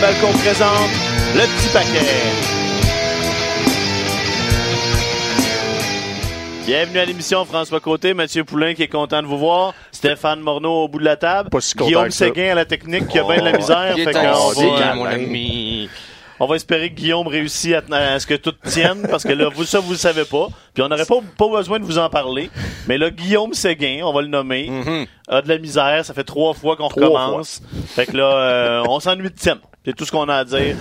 Présente le petit paquet. Bienvenue à l'émission François Côté, Mathieu Poulain qui est content de vous voir, Stéphane Morneau au bout de la table, Pas si content Guillaume. Séguin à la technique qui a bien de la misère. Fait qu'on va- mon ami. On va espérer que Guillaume réussisse à, à ce que tout tienne, parce que là, vous, ça, vous le savez pas. Puis on n'aurait pas, pas besoin de vous en parler. Mais là, Guillaume Séguin, on va le nommer, a de la misère. Ça fait trois fois qu'on recommence. Fait que là, euh, on s'ennuie de Tim. C'est tout ce qu'on a à dire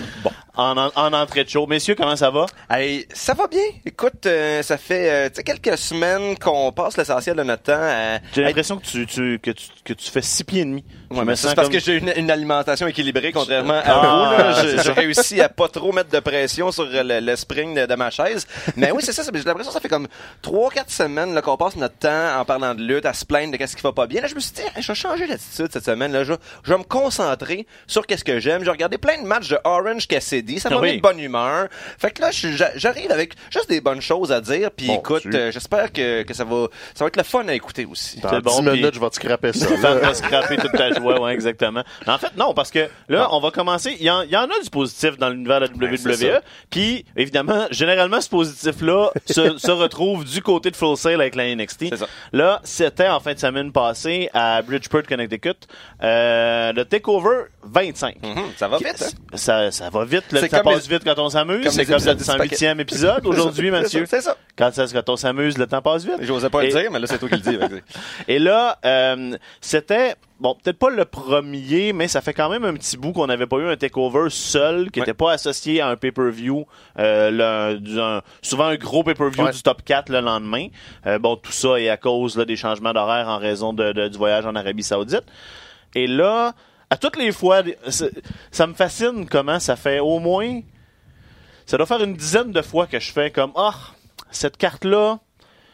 en, en, en entrée de show. Messieurs, comment ça va? Hey, ça va bien. Écoute, euh, ça fait euh, quelques semaines qu'on passe l'essentiel de notre temps à... J'ai l'impression que tu, tu, que, tu, que tu fais six pieds et demi. Ouais, mais c'est parce comme- que j'ai une, une alimentation équilibrée, contrairement à Ah, vous. là. J'ai réussi à pas trop mettre de pression sur le, le spring de, de ma chaise. Mais oui, c'est ça. J'ai l'impression que ça fait comme trois, quatre semaines là, qu'on passe notre temps en parlant de lutte, à se plaindre de qu'est-ce qui va pas bien. Là, je me suis dit, Hey, je vais changer d'attitude cette semaine. Là, je, vais- je vais me concentrer sur qu'est-ce que j'aime. J'ai regardé plein de matchs de Orange Cassidy. Ça m'a oui. mis de bonne humeur. Fait que là, j'arrive avec juste des bonnes choses à dire. Puis Bon, écoute, tu- euh, j'espère que, que ça va, ça va être le fun à écouter aussi. Dans C'est 10 bon, minutes, puis- je vais te scraper ça. Ça là. va scraper toute ta joie, ouais, exactement. En fait, non, parce que là, on va commencer. Il y, en, il y en a du positif dans l'univers de la WWE. Puis, évidemment, généralement, ce positif-là se, se retrouve du côté de Full Sail avec la NXT. Ça. Là, c'était en fin de semaine passée à Bridgeport, Connecticut, euh, le Takeover 25. Mhm, ça va vite, hein? Ça, ça va vite, là, ça passe les- vite quand on s'amuse. C'est comme le épisodes du 108e épisode aujourd'hui, Mathieu. C'est ça. Quand, ça- quand on s'amuse, le temps passe vite. J'osais pas Et- le dire, mais là, c'est toi qui le dis. et là, euh, c'était, bon, peut-être pas le premier, mais ça fait quand même un petit bout qu'on n'avait pas eu un takeover seul, qui Ouais. n'était pas associé à un pay-per-view, euh, le- du- un- souvent un gros pay-per-view Ouais. du top 4 le lendemain. Euh, bon, tout ça est à cause là, des changements d'horaire en raison de- de- du voyage en Arabie Saoudite. Et là, à toutes les fois, ça me fascine comment ça fait au moins, ça doit faire une dizaine de fois que je fais comme, ah, cette carte-là,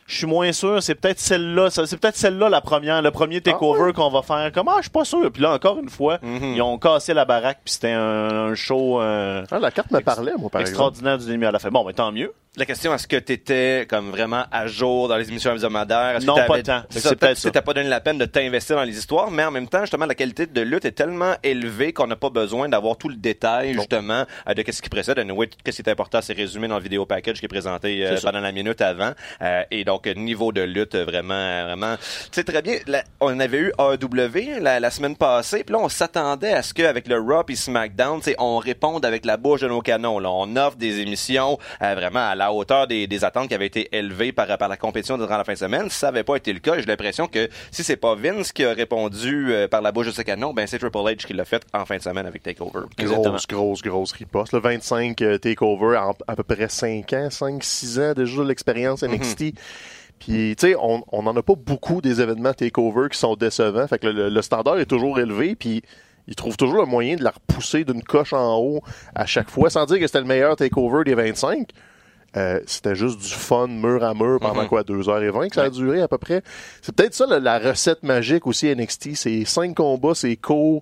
je suis moins sûr, c'est peut-être celle-là, c'est peut-être celle-là la première, le premier takeover qu'on va faire. Comme, ah, je suis pas sûr. Puis là, encore une fois, Mhm. ils ont cassé la baraque, puis c'était un, un show euh, Ah, la carte me parlait, moi, par exemple. extraordinaire du demi à la fin. Bon, mais tant mieux. La question, est-ce que tu étais comme vraiment à jour dans les émissions hebdomadaires? Est-ce Non, pas tant. Ça, peut-être que t'as pas donné la peine de t'investir dans les histoires, mais en même temps, justement, la qualité de lutte est tellement élevée qu'on n'a pas besoin d'avoir tout le détail, justement, euh, de qu'est-ce qui précède. Anyway, qu'est-ce qui est important, c'est résumé dans le vidéo package qui est présenté euh, ça. pendant la minute avant. Euh, et donc, niveau de lutte, euh, vraiment, vraiment. Tu sais, très bien, la- on avait eu AEW la, la semaine passée, puis là, on s'attendait à ce qu'avec le Raw et SmackDown, tu sais, on réponde avec la bouche de nos canons. Là. On offre des émissions euh, vraiment à la hauteur des, des attentes qui avaient été élevées par, par la compétition durant la fin de semaine. Si ça n'avait pas été le cas, j'ai l'impression que si c'est pas Vince qui a répondu euh, par la bouche de ce canon, ben c'est Triple H qui l'a fait en fin de semaine avec Takeover. Grosse, grosse, grosse riposte. Le 25 euh, takeover en à peu près 5 ans, 5, 6 ans déjà de l'expérience NXT. Puis, tu sais, on on n'en a pas beaucoup des événements takeover qui sont décevants. Fait que le, le standard est toujours élevé. Puis, ils trouvent toujours le moyen de la repousser d'une coche en haut à chaque fois, sans dire que c'était le meilleur takeover des 25. Euh, c'était juste du fun mur à mur pendant Mhm. quoi 2h20 que ça a duré à peu près. C'est peut-être ça la, la recette magique aussi NXT, c'est cinq combats, c'est court,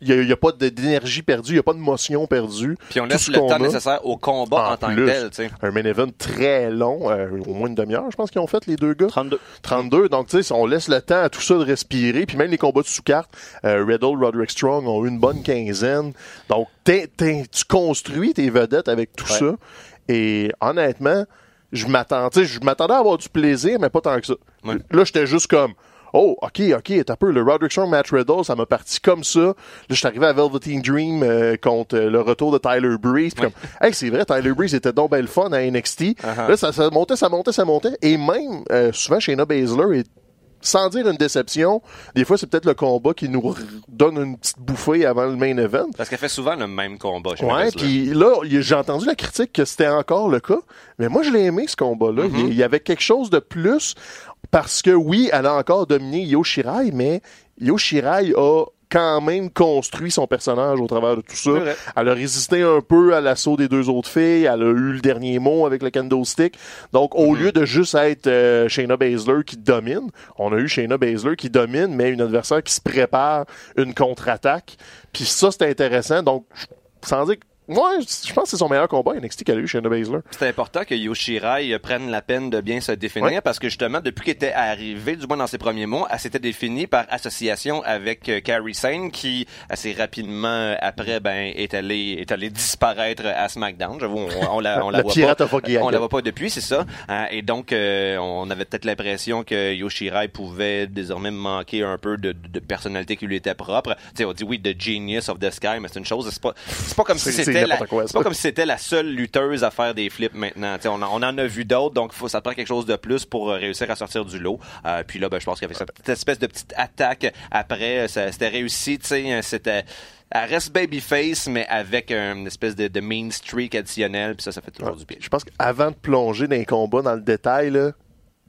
il n'y a, pas d'énergie perdue, il n'y a pas de motion perdue. Puis on laisse le temps a, nécessaire au combat en, en tant plus. que tel, tu sais. Un main event très long, euh, au moins une demi-heure, je pense qu'ils ont fait les deux gars. 32. 32. Donc, tu sais, on laisse le temps à tout ça de respirer. Puis même les combats de sous-carte, euh, Riddle, Roderick Strong ont eu une bonne quinzaine. Donc, t'es- t'es- tu construis tes vedettes avec tout Ouais. ça. Et honnêtement, je m'attendais, tu sais, je m'attendais à avoir du plaisir, mais pas tant que ça. Ouais. Là, j'étais juste comme, oh, ok, ok, t'as peu, le Roderick Strong match Riddle, ça m'a parti comme ça. Là, je suis arrivé à Velveteen Dream euh, contre euh, le retour de Tyler Breeze. Comme, hey, c'est vrai, Tyler Breeze était donc belle fun à NXT. Uh-huh. Là, ça, ça montait, ça montait, ça montait. Et même, euh, souvent, Shayna Baszler est sans dire une déception, des fois, c'est peut-être le combat qui nous donne une petite bouffée avant le main event. Parce qu'elle fait souvent le même combat Ouais, puis là, y- j'ai entendu la critique que c'était encore le cas, mais moi, je l'ai aimé, ce combat-là. Il y- il y avait quelque chose de plus, parce que oui, elle a encore dominé Io Shirai, mais Io Shirai a quand même construit son personnage au travers de tout ça. Elle a résisté un peu à l'assaut des deux autres filles. Elle a eu le dernier mot avec le kendo stick. Donc, au Mm-hmm. lieu de juste être euh, Shayna Baszler qui domine, on a eu Shayna Baszler qui domine, mais une adversaire qui se prépare une contre-attaque. Puis ça, c'est intéressant. Donc, je- sans dire que Ouais, je pense que c'est son meilleur combat NXT qu'elle a eu chez Baszler. C'est important que Yoshirai prenne la peine de bien se définir Ouais. parce que justement, depuis qu'il était arrivé, du moins dans ses premiers mois, elle s'était définie par association avec euh, Kairi Sane qui, assez rapidement euh, après, ben, est allé, est allé disparaître à SmackDown. J'avoue, on, on la, on la Le voit pas. On la voit pas depuis, c'est ça. Euh, et donc, euh, on avait peut-être l'impression que Yoshirai pouvait désormais manquer un peu de, de personnalité qui lui était propre. Tu sais, on dit oui, the genius of the sky, mais c'est une chose. C'est pas, c'est pas comme si c'est c'était la, quoi, pas comme si c'était la seule lutteuse à faire des flips maintenant. On, en- on en a vu d'autres, donc faut, ça te prend quelque chose de plus pour euh, réussir à sortir du lot. Euh, puis là, ben, je pense qu'avec cette espèce de petite attaque après, euh, ça- c'était réussi. Sais, c'était elle reste babyface, mais avec une espèce de, de mean streak additionnel, puis ça, ça fait toujours du bien. Je pense qu'avant de plonger dans les combats dans le détail, là,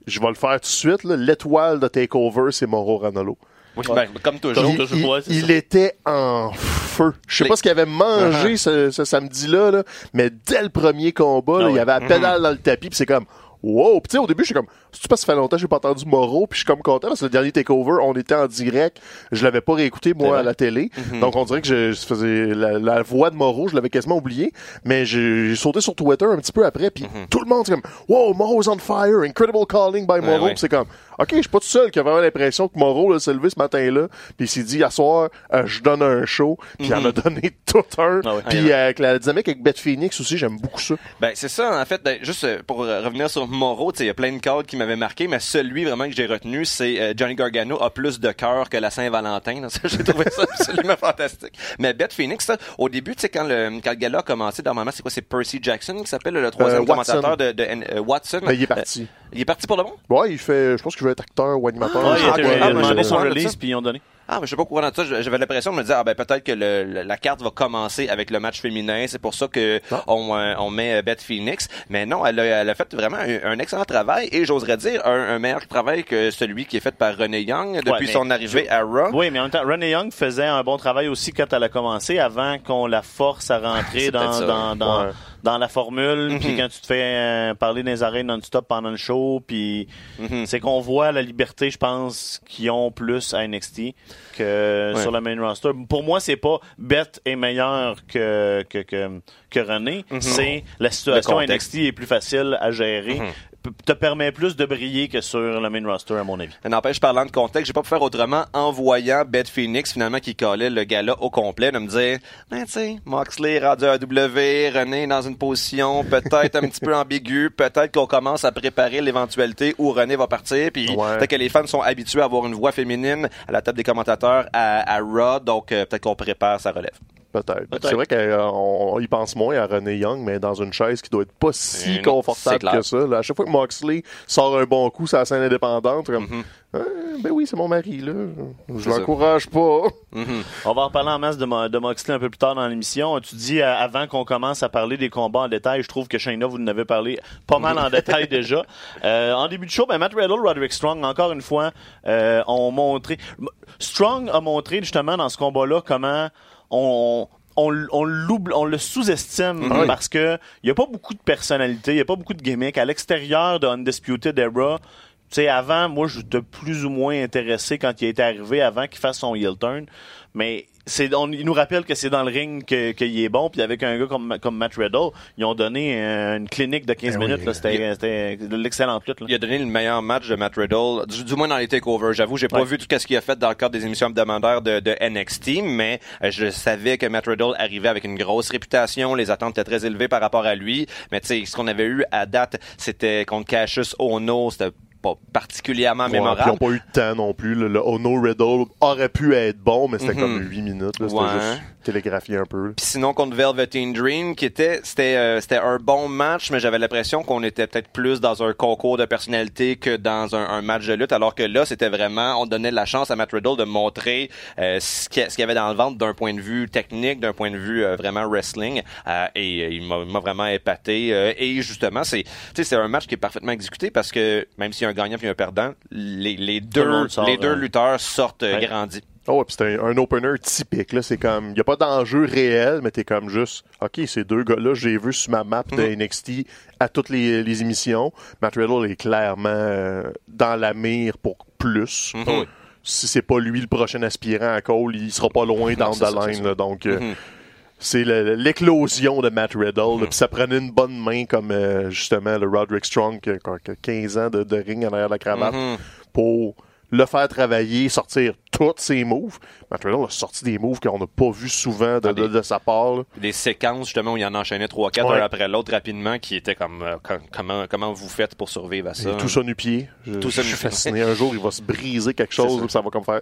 je vais le faire tout de suite. L'étoile de TakeOver, c'est Moro Ranolo. Oui, ben, comme toujours. Il, toujours, il- ouais, c'est il ça. était en feu. Je sais Les- pas ce qu'il avait mangé Uh-huh. ce, ce samedi-là, là, mais dès le premier combat, là, Ah il y ouais. avait la pédale dans le tapis, puis c'est comme wow. Puis tu sais, au début, je suis comme c'est pas ça fait longtemps que j'ai pas entendu Moro, puis je suis comme content parce que le dernier takeover, on était en direct, je l'avais pas réécouté moi à la télé, donc on dirait que je, je faisais la, la voix de Moro, je l'avais quasiment oublié, mais j'ai sauté sur Twitter un petit peu après, puis tout le monde c'est comme wow, Moro's on fire, incredible calling by Moro, ouais. C'est comme ok, je suis pas tout seul qui a vraiment l'impression que Moro là, s'est levé ce matin-là, puis il s'est dit à soir, euh, je donne un show, puis il en a donné tout un, Ah puis euh, avec la dynamique avec Beth Phoenix aussi, j'aime beaucoup ça. Ben c'est ça en fait. Ben, juste euh, pour revenir sur Moreau, tu sais, il y a plein de codes qui m'avaient marqué, mais celui vraiment que j'ai retenu, c'est euh, Johnny Gargano a plus de cœur que la Saint-Valentin. J'ai trouvé ça absolument fantastique. Mais Beth Phoenix, ça, au début, tu sais, quand le quand le gala a commencé, normalement, c'est quoi, c'est Percy Jackson qui s'appelle le troisième Euh, commentateur de, de euh, Watson. Ben, il est parti. Euh, il est parti pour le bon. Ouais, il fait, je pense qu'il veut être acteur ou animateur. Ouais, il Ah, ouais, il a ah, ben, demandé je son sais pas, release, puis ils ont donné. Ah, mais je sais pas au courant de ça. J'avais l'impression de me dire, ah ben peut-être que le, le- la carte va commencer avec le match féminin. C'est pour ça que Ah. on, euh, on met euh, Beth Phoenix. Mais non, elle a, elle a fait vraiment un, un excellent travail et j'oserais dire un, un meilleur travail que celui qui est fait par René Young depuis Ouais, son arrivée à Raw. Oui, mais en même temps, Renee Young faisait un bon travail aussi quand elle a commencé, avant qu'on la force à rentrer dans, dans, dans, Ouais. Dans la formule. Mhm. Puis quand tu te fais euh, parler des arènes non-stop pendant le show, puis Mhm. c'est qu'on voit la liberté, je pense, qu'ils ont plus à NXT que Ouais. sur le main roster. Pour moi, c'est pas Beth est meilleur que, que, que, que René. C'est la situation. NXT est plus facile à gérer. Te permet plus de briller que sur le main roster, à mon avis. N'empêche, parlant de contexte, j'ai pas pu faire autrement en voyant Beth Phoenix, finalement, qui collait le gala au complet, de me dire, ben, tu sais, Moxley rendu à W, René dans une position peut-être un petit peu ambiguë, peut-être qu'on commence à préparer l'éventualité où René va partir, puis Ouais. peut-être que les fans sont habitués à avoir une voix féminine à la table des commentateurs à, à Raw, donc euh, peut-être qu'on prépare sa relève. Peut-être. C'est vrai qu'on y pense moins à René Young, mais dans une chaise qui doit être pas si Euh, confortable que ça. là. À chaque fois que Moxley sort un bon coup sur la scène indépendante, comme, Mhm. Ah, ben oui, c'est mon mari, là. Je l'encourage pas. Mhm. On va en parler en masse de, Mo- de Moxley un peu plus tard dans l'émission. Tu dis, euh, avant qu'on commence à parler des combats en détail, je trouve que Shayna, vous en avez parlé pas mal en détail déjà. Euh, en début de show, ben, Matt Riddle, Roderick Strong, encore une fois, euh, ont montré... Strong a montré justement dans ce combat-là comment on... On, on, l'oublie- on le sous-estime oui. parce que il y a pas beaucoup de personnalité, il y a pas beaucoup de gimmicks à l'extérieur de Undisputed Era. Tu sais, avant, moi, j'étais plus ou moins intéressé quand il était arrivé, avant qu'il fasse son heel turn. Mais c'est, on, il nous rappelle que c'est dans le ring que- qu'il est bon. Puis avec un gars comme, comme Matt Riddle, ils ont donné euh, une clinique de 15 Eh oui. minutes. là. C'était, c'était de l'excellente lutte. là. Il a donné le meilleur match de Matt Riddle, du, du moins dans les takeovers. J'avoue, j'ai pas vu tout ce qu'il a fait dans le cadre des émissions hebdomadaires de, de NXT, mais euh, je savais que Matt Riddle arrivait avec une grosse réputation. Les attentes étaient très élevées par rapport à lui. Mais tu sais, ce qu'on avait eu à date, c'était contre Cassius Ono. C'était pas particulièrement Ouais, puis ils mémorable. n'ont pas eu de temps non plus. Le Ono Riddle aurait pu être bon, mais c'était Mhm. comme 8 minutes. C'était Ouais. juste télégraphié un peu. Puis sinon contre Velveteen Dream, qui était c'était euh, c'était un bon match, mais j'avais l'impression qu'on était peut-être plus dans un concours de personnalité que dans un, un match de lutte, alors que là c'était vraiment on donnait la chance à Matt Riddle de montrer euh, ce qu'il y, avait dans le ventre d'un point de vue technique, d'un point de vue euh, vraiment wrestling, et il m'a vraiment épaté. et justement c'est un match qui est parfaitement exécuté parce que même s'il y a un gagnant puis un perdant, les, les le deux sort, les deux euh, lutteurs sortent euh, ouais. grandis. Oh, ouais, puis c'était un, un opener typique. Là. C'est comme, il n'y a pas d'enjeu réel, mais t'es comme juste, OK, ces deux gars-là, j'ai vu sur ma map de NXT à toutes les, les émissions. Matt Riddle est clairement euh, dans la mire pour plus. Mhm. Si c'est pas lui le prochain aspirant à Cole, il sera pas loin dans c'est the ça, c'est line. ça. là. donc, euh, Mhm. C'est l'éclosion de Matt Riddle. Là, Puis ça prenait une bonne main comme euh, justement le Roderick Strong qui a, qui a 15 ans de, de ring en arrière de la cravate Mhm. pour le faire travailler, sortir tous ses moves. Matt Riddle a sorti des moves qu'on n'a pas vu souvent de, Ah, de- des- de sa part. là. Des séquences, justement, où il y en enchaînait 3-4 Ouais. un après l'autre rapidement, qui étaient comme, euh, com- comment, comment vous faites pour survivre à ça? Et tout ça nu-pied. Je, Tout ça je suis fasciné. Un jour, il va se briser quelque chose, ça. ça va comme faire.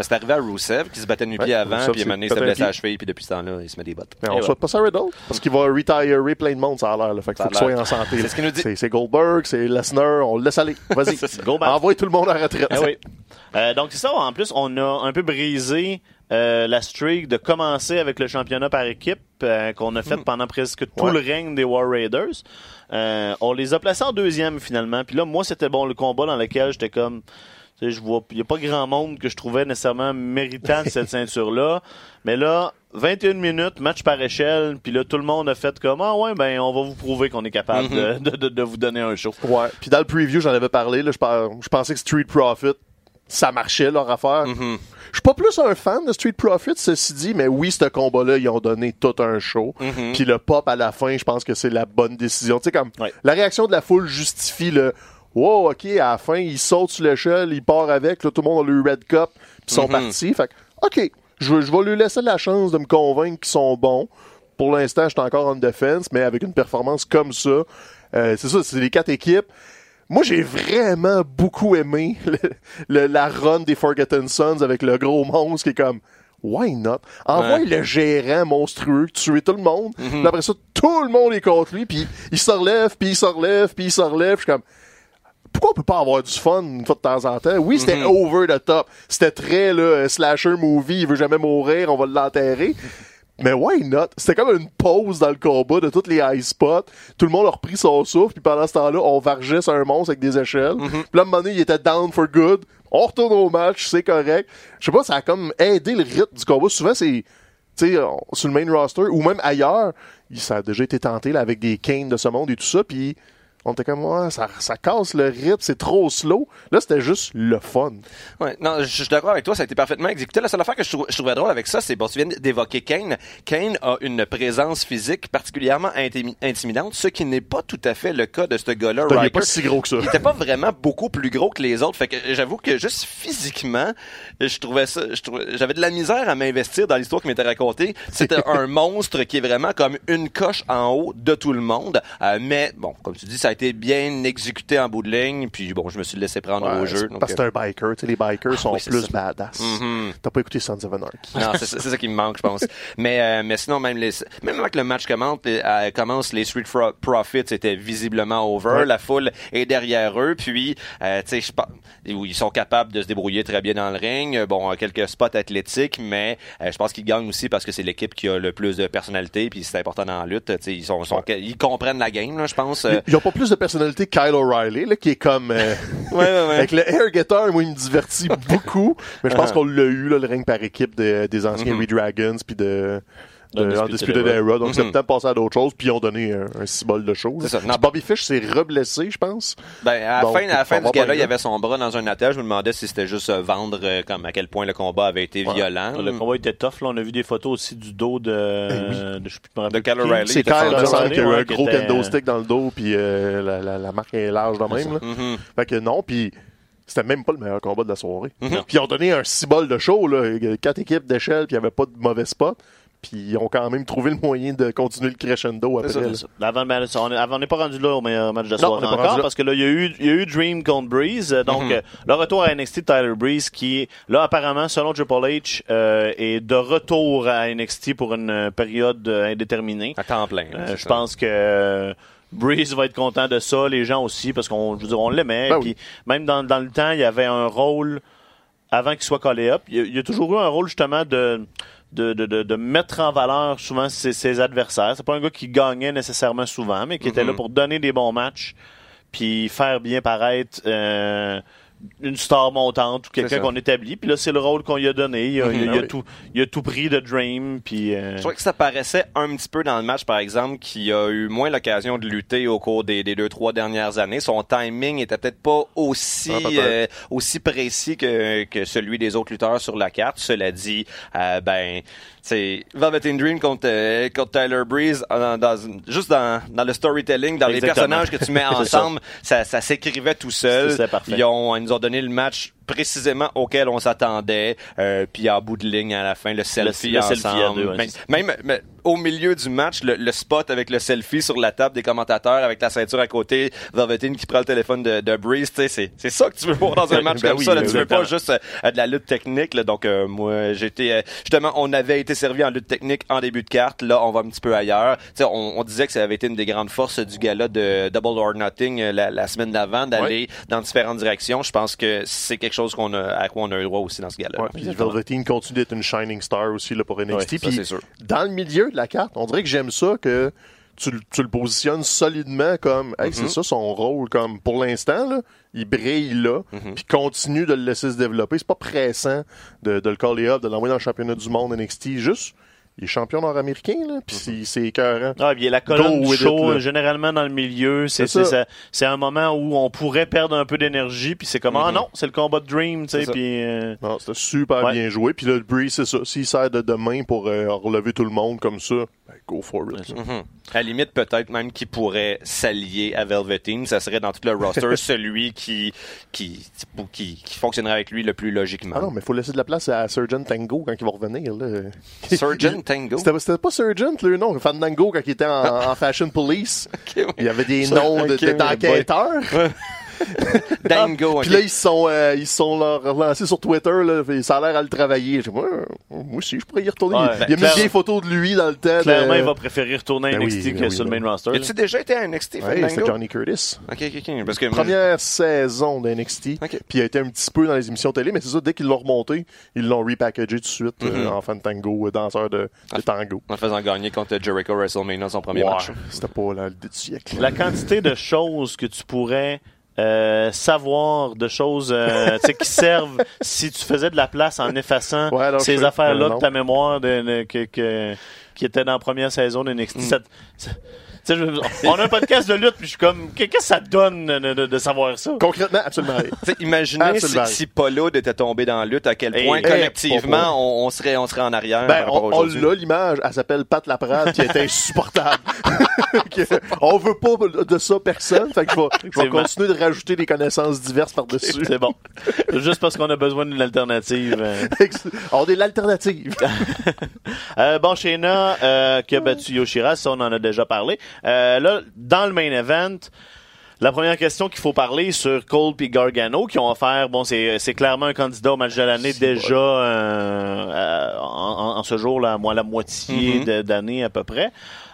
C'est arrivé à Rusev, qui se battait nu-pied Ouais, avant, Rusev puis s'est donné, il s'est pété un blessé à la pied. cheville, puis depuis ce temps-là, il se met des bottes. Mais on ouais. souhaite pas ça à Riddle, parce qu'il va retirer plein de monde, ça a l'air. là. Fait qu'il faut qu'il soit en santé. C'est ce qu'il nous dit. C'est Goldberg, c'est Lesnar, on le laisse aller. Vas-y. Envoie tout le monde à la retraite. Ah oui. Euh, donc c'est ça. En plus, on a un peu brisé euh, la streak de commencer avec le championnat par équipe euh, qu'on a fait pendant presque tout Ouais. le règne des War Raiders. Euh, on les a placés en deuxième finalement. Puis là, moi, c'était bon le combat dans lequel j'étais comme. Tu sais, Je vois, il n'y a pas grand monde que je trouvais nécessairement méritant de cette ceinture-là. Mais là, 21 minutes, match par échelle, puis là, tout le monde a fait comme Ah ouais, ben, on va vous prouver qu'on est capable de, de- de- de vous donner un show. Ouais. Puis dans le preview, j'en avais parlé. Là, je, par- je pensais que Street Profit, ça marchait leur affaire. Mhm. Je suis pas plus un fan de Street Profit, ceci dit, mais oui, ce combat-là, ils ont donné tout un show. Mhm. Puis le pop à la fin, je pense que c'est la bonne décision. Tu sais, comme Ouais. la réaction de la foule justifie le Wow, ok, à la fin, il saute sur l'échelle, il part avec, là, tout le monde a le Red Cup, puis ils sont Mhm. partis. Fait que, ok, je, je vais lui laisser la chance de me convaincre qu'ils sont bons. Pour l'instant, je suis encore en défense, mais avec une performance comme ça, euh, c'est ça, c'est les quatre équipes. Moi, j'ai vraiment beaucoup aimé le- le- la run des Forgotten Sons avec le gros monstre qui est comme Why not? Envoie Ouais. le gérant monstrueux tuer tout le monde. Puis après ça, tout le monde est contre lui. Puis il se relève, puis il se relève, puis il se relève. Je suis comme pourquoi on peut pas avoir du fun une fois de temps en temps? Oui, c'était over the top. C'était très là, slasher movie, il veut jamais mourir, on va l'enterrer. Mais why not? C'était comme une pause dans le combat de tous les high spots. Tout le monde a repris son souffle, puis pendant ce temps-là, on vargeait sur un monstre avec des échelles. Puis là, à un moment donné, il était down for good. On retourne au match, c'est correct. Je sais pas, ça a comme aidé le rythme du combat. Souvent, c'est tu sais, sur le main roster ou même ailleurs, il- ça a déjà été tenté là, avec des Kane de ce monde et tout ça, puis on était comme, ouais, ça, ça casse le rythme, c'est trop slow. Là, c'était juste le fun. Ouais, non, je je suis d'accord avec toi, ça a été parfaitement exécuté. La seule affaire que je, trou- je trouvais drôle avec ça, c'est, bon, tu viens d'évoquer Kane. Kane a une présence physique particulièrement intimi- intimidante, ce qui n'est pas tout à fait le cas de ce gars-là, Il pas si gros que ça. Il était pas vraiment beaucoup plus gros que les autres. Fait que j'avoue que juste physiquement, je trouvais ça, j'avais de la misère à m'investir dans l'histoire qui m'était racontée. C'était un monstre qui est vraiment comme une coche en haut de tout le monde. Euh, mais bon, comme tu dis, ça a été bien exécuté en bout de ligne. Puis bon, je me suis laissé prendre Ouais, au jeu. donc, parce que euh, c'est un biker. Les bikers sont oui, c'est plus ça. badass. Mhm. T'as pas écouté Sons of Anarchy. Non, c'est ça, c'est ça qui me manque, je pense. Mais euh, mais sinon même les même avant que le match commence, euh, commence les Street Profits étaient visiblement over, Ouais. la foule est derrière eux, puis euh, tu sais je pense où ils sont capables de se débrouiller très bien dans le ring. Euh, Bon, quelques spots athlétiques, mais euh, je pense qu'ils gagnent aussi parce que c'est l'équipe qui a le plus de personnalité, puis c'est important dans la lutte. Tu sais, ils sont, sont- ils comprennent la game, là, je pense. Euh, Ils ont pas plus de personnalité Kyle O'Reilly, là, qui est comme... euh, ouais, ouais, ouais. Avec le air guitar, moi, il me divertit beaucoup. Mais je pense Uh-huh. qu'on l'a eu, là, le ring par équipe de- des anciens Mhm. We Dragons puis de Undisputed Era. Era. Donc, c'est Mhm. peut-être passer à d'autres choses. Puis, ils ont donné un, un cibole de choses. C'est ça. Non. Bobby Fish s'est reblessé, je pense. Ben, à la fin, à la fin du gala, il avait son bras dans un attel. Je me demandais si c'était juste euh, vendre euh, comme à quel point le combat avait été Ouais. violent. Le combat était tough. Là. On a vu des photos aussi du dos de. de je sais plus, je De Kyle qui. O'Reilly. C'est Kyle, y a eu un gros qui kendo stick dans le dos. Puis, euh, la, la, la marque est large de même. Là. Mhm. Fait que non, puis c'était même pas le meilleur combat de la soirée. Mhm. Puis ils ont donné un cibole de show, là, quatre équipes d'échelle, puis il n'y avait pas de mauvais spot. Puis ils ont quand même trouvé le moyen de continuer le crescendo après. ça, là. C'est ça. Avant, ben, on avant, on n'est pas rendu là au meilleur match de la Non, soirée on n'est pas encore parce que là, il y, a eu, il y a eu Dream contre Breeze. euh, Donc, Mhm. euh, le retour à NXT de Tyler Breeze qui, là, apparemment, selon Triple H, euh, est de retour à NXT pour une période indéterminée. À temps plein. Euh, je pense que Breeze va être content de ça, les gens aussi, parce qu'on on l'aimait. Ben puis même dans, dans le temps, il y avait un rôle avant qu'il soit collé up. Il y, a, il y a toujours eu un rôle justement de de, de, de, de mettre en valeur souvent ses, ses adversaires. C'est pas un gars qui gagnait nécessairement souvent, mais qui était là pour donner des bons matchs, puis faire bien paraître euh, une star montante ou quelqu'un qu'on établit. Puis là, c'est le rôle qu'on lui a donné. Il a, il a- il a Ah oui. tout, il a tout pris de Dream. Puis, euh, Je trouvais que ça paraissait un petit peu dans le match, par exemple, qu'il a eu moins l'occasion de lutter au cours des, des deux, trois dernières années. Son timing était peut-être pas aussi, Ah, euh, aussi précis que, que celui des autres lutteurs sur la carte. Cela dit, euh, ben, c'est Velveteen Dream contre, euh, contre Tyler Breeze, euh, dans, une- juste dans, dans le storytelling, dans les personnages que tu mets ça. ensemble, ça, ça s'écrivait tout seul. C'est ça, parfait. Ils, ont, ils nous ont donné le match précisément auquel on s'attendait. Euh, puis en bout de ligne, à la fin, le selfie le ensemble. selfie à deux, ouais, Même- même, mais au milieu du match, le, le spot avec le selfie sur la table des commentateurs, avec la ceinture à côté, Velveteen qui prend le téléphone de, de Breeze, tu sais, c'est, c'est ça que tu veux voir dans un match Ben comme oui, ça. Là, tu veux pas juste euh, de la lutte technique. Là, donc, euh, moi, j'étais... euh, justement, on avait été servi en lutte technique en début de carte. Là, on va un petit peu ailleurs. Tu sais, on, on disait que ça avait été une des grandes forces du gala de Double or Nothing euh, la, la semaine d'avant, d'aller dans différentes directions. Je pense que c'est quelque chose qu'on a, à quoi on a eu droit aussi dans ce gala. Ouais, puis Velveteen continue d'être une shining star aussi là, pour NXT. Ouais, ça, puis c'est sûr. dans le milieu de la carte, on dirait que j'aime ça que tu, le- tu le positionnes solidement comme hey, Mm-hmm. c'est ça son rôle comme pour l'instant là, il brille là, Mm-hmm. puis continue de le laisser se développer. C'est pas pressant de, de le caller up, de l'envoyer dans le championnat du monde NXT. Juste, il est champion nord-américain là, puis c'est- c'est écœurant. Ah, il y a la colonne du it, show, généralement dans le milieu, c'est un moment où on pourrait perdre un peu d'énergie, puis c'est comme ah Mhm. non, c'est le combat de Dream, tu sais, puis euh, Non, c'était super Ouais. bien joué. Puis le Breeze, c'est ça. S'il sert de, de main pour euh, relever tout le monde comme ça, go for it. Mhm. À la limite, peut-être même qu'il pourrait s'allier à Velveteen. Ça serait dans tout le roster celui qui, qui, qui, qui fonctionnerait avec lui le plus logiquement. Ah non, mais il faut laisser de la place à Surgeon Tango quand il va revenir. Là. Surgeon Tango? C'était pas Surgeon, le nom. Fandango, quand il était en, en Fashion Police. oui. Il y avait des noms de- d'enquêteurs. Dango. Puis là, ils se sont, euh, ils sont leur- relancés sur Twitter. Là, ça a l'air à le travailler. Moi, moi aussi, je pourrais y retourner. Ouais, il il a mis clairement. des photos de lui dans le temps. de- clairement, il va préférer retourner à Ben NXT oui, que ben sur le ben main roster. là. As-tu déjà été à NXT, Ouais, c'était Johnny Curtis. Ok, ok, ok. Parce que Première saison de NXT. Puis il a été un petit peu dans les émissions télé, mais c'est ça, dès qu'ils l'ont remonté, ils l'ont repackagé tout de suite euh, Mhm. en Fantango, euh, danseur de, de tango. en le faisant gagner contre Jericho WrestleMania son premier match. C'était pas l'idée du siècle. La quantité de choses que tu pourrais euh, savoir, de choses euh, tu sais, qui servent si tu faisais de la place en effaçant Ouais, alors, ces affaires-là de ta mémoire de, de- que, que- qui étaient dans la première saison de NXT. Mm. Ça- ça- tu sais, je- on a un podcast de lutte, puis je suis comme, qu'est-ce que ça donne de, de- de savoir ça? Concrètement, absolument rien. Tu sais, imaginez si, Absolument. si Paul Rudd était tombé dans la lutte, à quel point et- collectivement on, on serait, on serait en arrière Ben, par on, on l'a l'image, elle s'appelle Pat Laprade, qui est insupportable. On veut pas de ça personne, fait que je vais, je vais Effectivement. continuer de rajouter des connaissances diverses par-dessus. C'est bon. Juste parce qu'on a besoin d'une alternative. euh. on est l'alternative. Euh, bon, Shayna, euh, qui a battu Yoshira, ça on en a déjà parlé. Euh, là, dans le main event, la première question qu'il faut parler sur Cole et Gargano, qui ont offert, bon, c'est clairement un candidat au match de l'année déjà euh, euh, en, en ce jour-là, moi la moitié Mhm. de- d'année à peu près.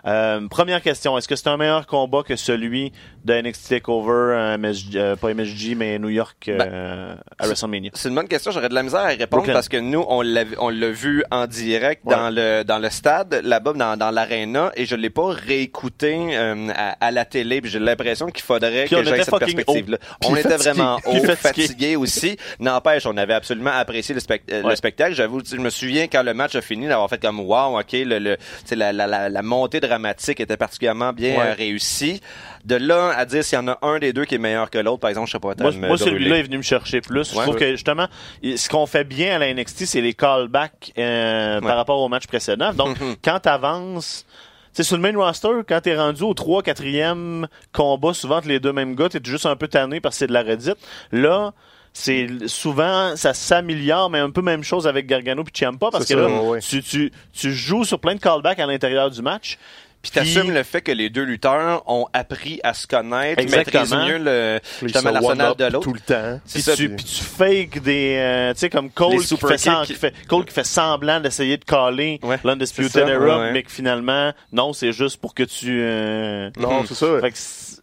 Euh, première question, est-ce que c'est un meilleur combat que celui de NXT TakeOver, euh, MSG, euh, pas MSG, mais New York euh, à WrestleMania? C'est une bonne question. J'aurais de la misère à y répondre Brooklyn. parce que nous, on l'a, vu en direct Ouais. dans le dans le stade, là-bas, dans, dans l'aréna, et je l'ai pas réécouté euh, à, à la télé. J'ai l'impression qu'il faudrait Puis que était cette perspective-là. On était vraiment haut, fatigué. fatigué aussi. N'empêche, on avait absolument apprécié le, spectacle. J'avoue, je me souviens quand le match a fini d'avoir fait comme wow, ok, le, le la, la, la, la montée dramatique était particulièrement bien Ouais. réussie. De là à dire s'il y en a un des deux qui est meilleur que l'autre, par exemple, je sais pas. Moi, moi celui-là est venu me chercher plus. Ouais. je trouve que justement, ce qu'on fait bien à la NXT, c'est les callbacks euh, Ouais. par rapport au match précédent. Donc, quand t'avances, tu sais, sur le main roster, quand t'es rendu au 3 4e combat, souvent entre les deux mêmes gars, t'es juste un peu tanné parce que c'est de la redite. Là, c'est souvent ça s'améliore mais un peu même chose avec Gargano puis Ciampa parce que C'est ça, là tu joues sur plein de callbacks à l'intérieur du match Puis t'assumes le fait que les deux lutteurs ont appris à se connaître, Exactement. maîtrisent mieux le, justement l'arsenal de l'autre. tout le temps. Puis tu, puis tu fakes des, euh, tu sais, comme Cole qui fait, qui Cole qui fait semblant d'essayer de caler Ouais, l'Undisputed Era, ouais, mais que finalement, non, c'est juste pour que tu, euh, Non, c'est ça.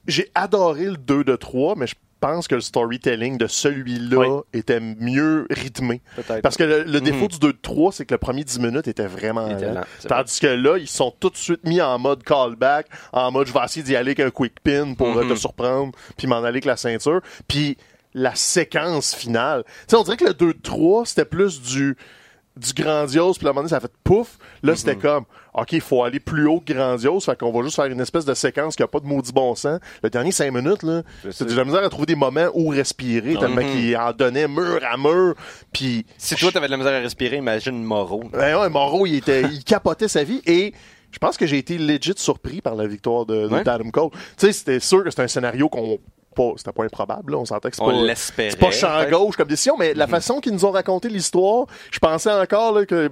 J'ai adoré le 2 de 3, mais je pense que le storytelling de celui-là Oui. était mieux rythmé. Parce que le, le défaut Mhm. du 2 de 3, c'est que le premier 10 minutes était vraiment était lent. vrai. Tandis que là, ils sont tout de suite mis en mode callback, en mode je vais essayer d'y aller avec un quick pin pour euh, Mhm. te surprendre, puis m'en aller avec la ceinture. Puis la séquence finale. Tu sais, on dirait que le 2-3, c'était plus du du grandiose, puis à un moment donné, ça a fait pouf. Là, c'était comme, OK, il faut aller plus haut que grandiose, fait qu'on va juste faire une espèce de séquence qui a pas de maudit bon sens. Le dernier cinq minutes, là, C'est de la misère à trouver des moments où respirer, tellement Mhm. qu'il en donnait mur à mur, puis... Si toi, t'avais de la misère à respirer, imagine Moreau. Ben ouais, Moreau, il, était, il capotait sa vie, et je pense que j'ai été legit surpris par la victoire de, d'Adam Cole. Tu sais, c'était sûr que c'était un scénario qu'on... Pas, c'était pas improbable, là, on sentait que c'est On pas... l'espérait. C'est pas champ gauche comme décision, mais la façon qu'ils nous ont raconté l'histoire, je pensais encore là, que.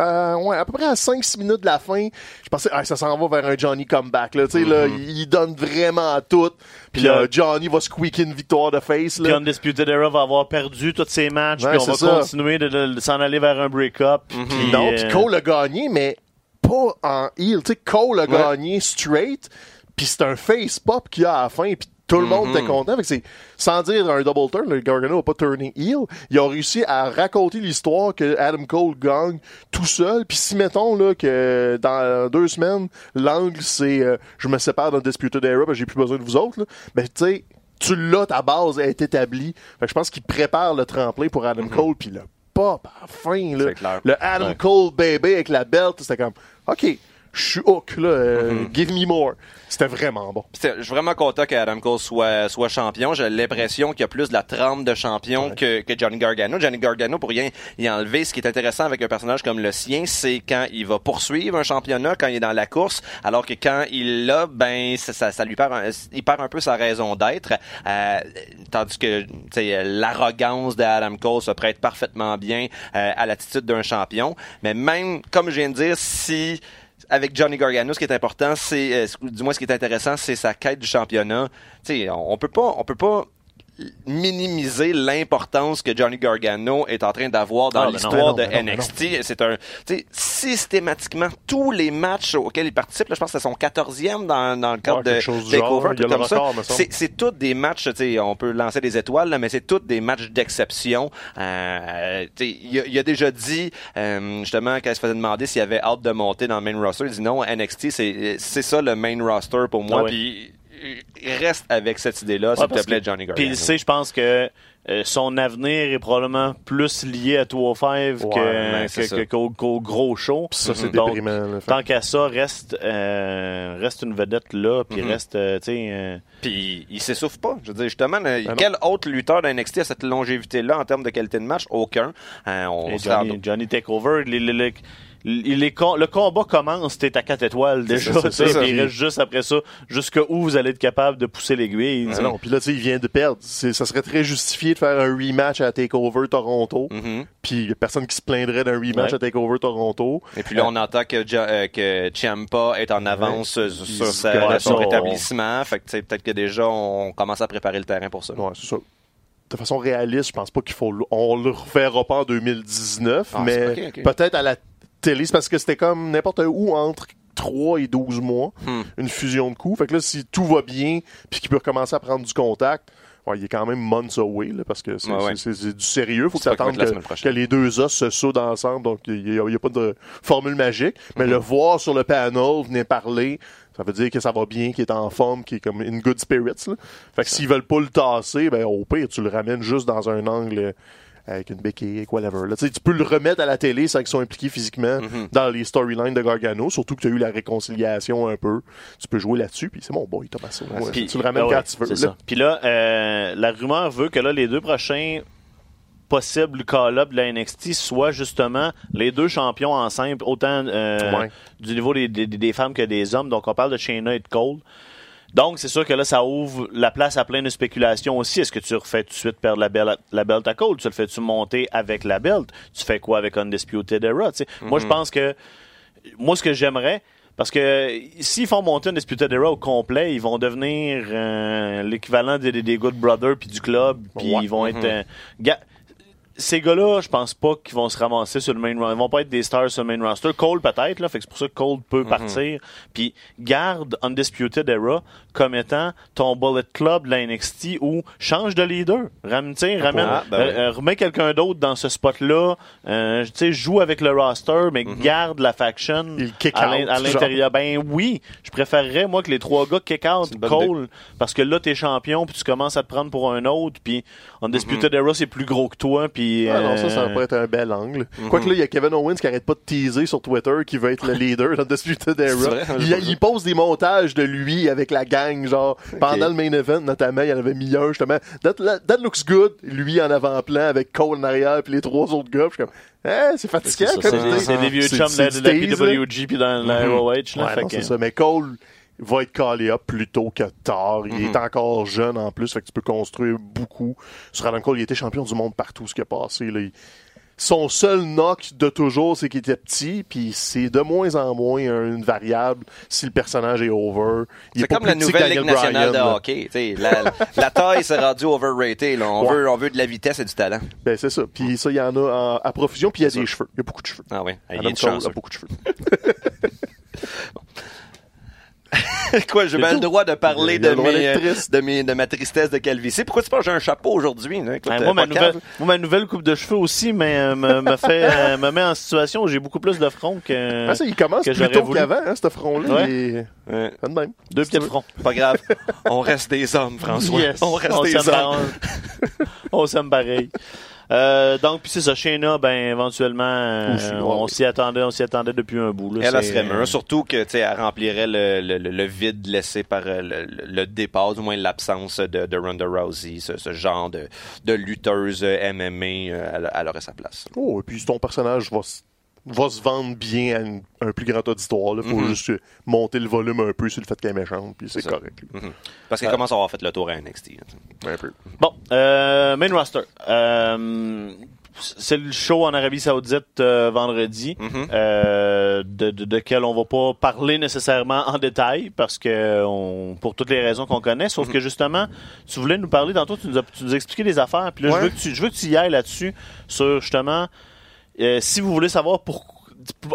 Euh, ouais, à peu près à 5-6 minutes de la fin, je pensais ah, ça s'en va vers un Johnny comeback. Là, Tu sais, là, il, il donne vraiment tout. Puis là- Johnny va squeaker une victoire de face. Puis. Undisputed Era va avoir perdu tous ses matchs, Ouais, puis on va ça. continuer de, de- de s'en aller vers un break-up. Puis, non, euh, puis Cole a gagné, mais pas en heel. Tu sais, Cole a Ouais. gagné straight, puis c'est un face pop qu'il y a à la fin, puis tout le monde était content. Fait que c'est, sans dire un double turn, le Gargano n'a pas turné heel. Ils ont réussi à raconter l'histoire que Adam Cole gagne tout seul. Puis si mettons là que dans deux semaines, l'angle c'est euh, je me sépare d'un Disputed Era, ben, j'ai plus besoin de vous autres. Là. Ben tu sais, tu l'as, ta base est établie. Fait que je pense qu'il prépare le tremplin pour Adam Cole, puis le pop à la fin là. Clair. Le Adam Ouais. Cole baby avec la belt, c'était comme OK, je suis hook là, euh, Mm-hmm. give me more. C'était vraiment bon. Je suis vraiment content qu'Adam Cole soit, soit champion. J'ai l'impression qu'il y a plus de la trempe de champion que, que Johnny Gargano. Johnny Gargano, pour rien y enlever, ce qui est intéressant avec un personnage comme le sien, c'est quand il va poursuivre un championnat, quand il est dans la course, alors que quand il l'a, ben ça, ça, ça lui perd un, il perd un peu sa raison d'être. Euh, tandis que l'arrogance d'Adam Cole se prête parfaitement bien euh, à l'attitude d'un champion. Mais même, comme je viens de dire, si avec Johnny Gargano, ce qui est important, c'est, euh, du moins ce qui est intéressant, c'est sa quête du championnat. Tu sais, on, on peut pas, on peut pas minimiser l'importance que Johnny Gargano est en train d'avoir dans Ah, ben l'histoire ben de non, ben NXT. C'est un, tu sais, systématiquement tous les matchs auxquels il participe, là, je pense que c'est son 14e dans, dans le cadre Ouais, de Takeover, tout comme ça. record, semble. C'est, c'est tous des matchs, tu sais, on peut lancer des étoiles, là, mais c'est tous des matchs d'exception. Euh, tu sais, il, a, il a déjà dit, euh, justement, quand il se faisait demander s'il avait hâte de monter dans le main roster, il dit non, NXT, c'est, c'est ça le main roster pour moi. Ah. Puis reste avec cette idée-là, Ouais, s'il te plaît, Johnny Puis Gargano. il sait, je pense que euh, son avenir est probablement plus lié à 205 Ouais, que, ben, que- qu'au, gros show. Puis ça, c'est déprimant. là. Tant qu'à ça, reste, euh, reste une vedette là, puis Mhm. reste, euh, tu sais, euh, Puis il s'essouffle pas. Je veux dire, justement, Ben non. quel autre lutteur de NXT a cette longévité-là en termes de qualité de match? Aucun. Euh, on Johnny, Johnny Takeover, les- les- les- con- le combat commence, t'es à 4 étoiles déjà, ça, puis il reste juste après ça, jusqu'où vous allez être capable de pousser l'aiguille. Ah non, puis là, tu sais, il vient de perdre. Ça serait très justifié de faire un rematch à TakeOver Toronto. Mhm. Puis il y a personne qui se plaindrait d'un rematch Ouais. à TakeOver Toronto. Et puis là, on entend que, euh, que Ciampa est en avance euh, sur sa- ouais, son rétablissement. Fait que, tu sais, peut-être que déjà, on commence à préparer le terrain pour ça. Ouais, c'est ça. De façon réaliste, je pense pas qu'il faut. le- On le reverra pas en 2019, Ah, mais peut-être à la télé. C'est parce que c'était comme n'importe où entre 3 et 12 mois, Hmm. une fusion de coups. Fait que là, si tout va bien, puis qu'il peut recommencer à prendre du contact, ouais, il est quand même months away, là, parce que c'est Ouais, ouais. du sérieux. Faut que la que, les deux os se soudent ensemble. Donc, il n'y a pas de formule magique. Mais Hmm. le voir sur le panel, venir parler, ça veut dire que ça va bien, qu'il est en forme, qu'il est comme in good spirits. Là. Fait que s'ils veulent pas le tasser, ben au pire, tu le ramènes juste dans un angle euh, avec une béquille, avec whatever. Là. Tu peux le remettre à la télé sans qu'ils soient impliqués physiquement Mhm. dans les storylines de Gargano, surtout que tu as eu la réconciliation un peu. Tu peux jouer là-dessus, puis c'est mon boy, Tommaso. Ouais, Puis- tu le ramènes ah ouais, quand tu veux. là. Puis là, euh, la rumeur veut que là, les deux prochains possibles call-up de la NXT soient justement les deux champions en simple, autant euh, Ouais. du niveau des, des- des femmes que des hommes. Donc, on parle de Shayna et de Cole. Donc, c'est sûr que là, ça ouvre la place à plein de spéculations aussi. Est-ce que tu refais tout de suite perdre la, belle, la belt à Cole? Tu le fais-tu monter avec la belt? Tu fais quoi avec Undisputed Era? Tu sais, Moi, je pense que... Moi, ce que j'aimerais... Parce que s'ils font monter Undisputed Era au complet, ils vont devenir euh, l'équivalent des, des, Good Brothers puis du club, puis Ouais. ils vont être... euh, ga- ces gars-là, je pense pas qu'ils vont se ramasser sur le main roster. Ils vont pas être des stars sur le main roster. Cole peut-être, là. Fait que c'est pour ça que Cole peut Mhm. partir. Puis garde Undisputed Era comme étant ton bullet club de la NXT ou change de leader. Ram, tu sais, ramène, Ah, ben euh, oui. euh, remets quelqu'un d'autre dans ce spot-là. Euh, tu sais, joue avec le roster, mais Mhm. garde la faction Il kick à l'intérieur. Ben oui, je préférerais, moi, que les trois gars kick out Cole, parce que là, t'es champion, puis tu commences à te prendre pour un autre, puis Undisputed Mhm. Era, c'est plus gros que toi, puis... Ah non, ça, ça euh, pourrait être un bel angle. Mhm. Quoique là, il y a Kevin Owens qui arrête pas de teaser sur Twitter qui veut être le leader dans Disputed Era. Il, il pose des montages de lui avec la gang, genre, pendant le main event, notamment, il y en avait mis un, justement. That, that looks good. Lui en avant-plan avec Cole en arrière puis les trois autres gars. Puis je suis comme, eh, c'est fatigant, comme c'est- des vieux chums de la. PWG puis dans la Mhm. ROH. Ouais, c'est ça. Mais Cole va être callé up plus tôt que tard. Il Mhm. est encore jeune en plus, fait que tu peux construire beaucoup. Sur Adam Cole, il était champion du monde partout, ce qui a passé. Là. Son seul knock de toujours, c'est qu'il était petit, puis c'est de moins en moins une variable si le personnage est over. C'est comme la nouvelle Ligue nationale Bryan, de hockey. La, taille s'est rendue overrated. là. On, Ouais. veut, on veut de la vitesse et du talent. Ben, c'est ça. Puis ça, il y en a à profusion, puis il y a des ça. cheveux. Il y a beaucoup de cheveux. Ah oui, il chanceux. a beaucoup de cheveux. Quoi, j'ai le droit de parler de, droit mes, euh, triste. de, mes, de ma tristesse de calvitie. Pourquoi tu penses que j'ai un chapeau aujourd'hui? Écoute, Ouais, euh, moi, ma nouvelle, moi, ma nouvelle coupe de cheveux aussi mais, euh, me, me fait, euh, me met en situation où j'ai beaucoup plus de front que Ah, ça, il commence que plus tôt qu'avant, hein, ce front-là. Ouais. De même. deux pieds de front. Pas grave. On reste des hommes, François. Yes. On reste des hommes. on s'aime pareil. Euh, donc, puis c'est ça, Shayna, ben, éventuellement, euh, on s'y attendait, on s'y attendait depuis un bout, là. Elle, serait mieux. Surtout que, tu sais, elle remplirait le, le, le- le vide laissé par euh, le, départ, du moins l'absence de, de Ronda Rousey, ce, ce genre de, de lutteuse MMA, elle, elle aurait sa place. Oh, et puis ton personnage va, va se vendre bien à une- un plus grand auditoire. Il faut Mhm. juste euh, monter le volume un peu sur le fait qu'elle est méchante, puis c'est correct. Mhm. Parce qu'elle commence à avoir fait le tour à NXT. Un peu. Bon, euh, main roster. Euh, c'est le show en Arabie Saoudite euh, vendredi, Mhm. euh, de, de, de quel on va pas parler nécessairement en détail parce que on, pour toutes les raisons qu'on connaît. Sauf que justement, tu voulais nous parler tantôt, tu nous as, tu nous as expliqué des affaires. Puis là, Ouais. je veux que tu, je veux que tu y ailles là-dessus sur justement euh, si vous voulez savoir pourquoi.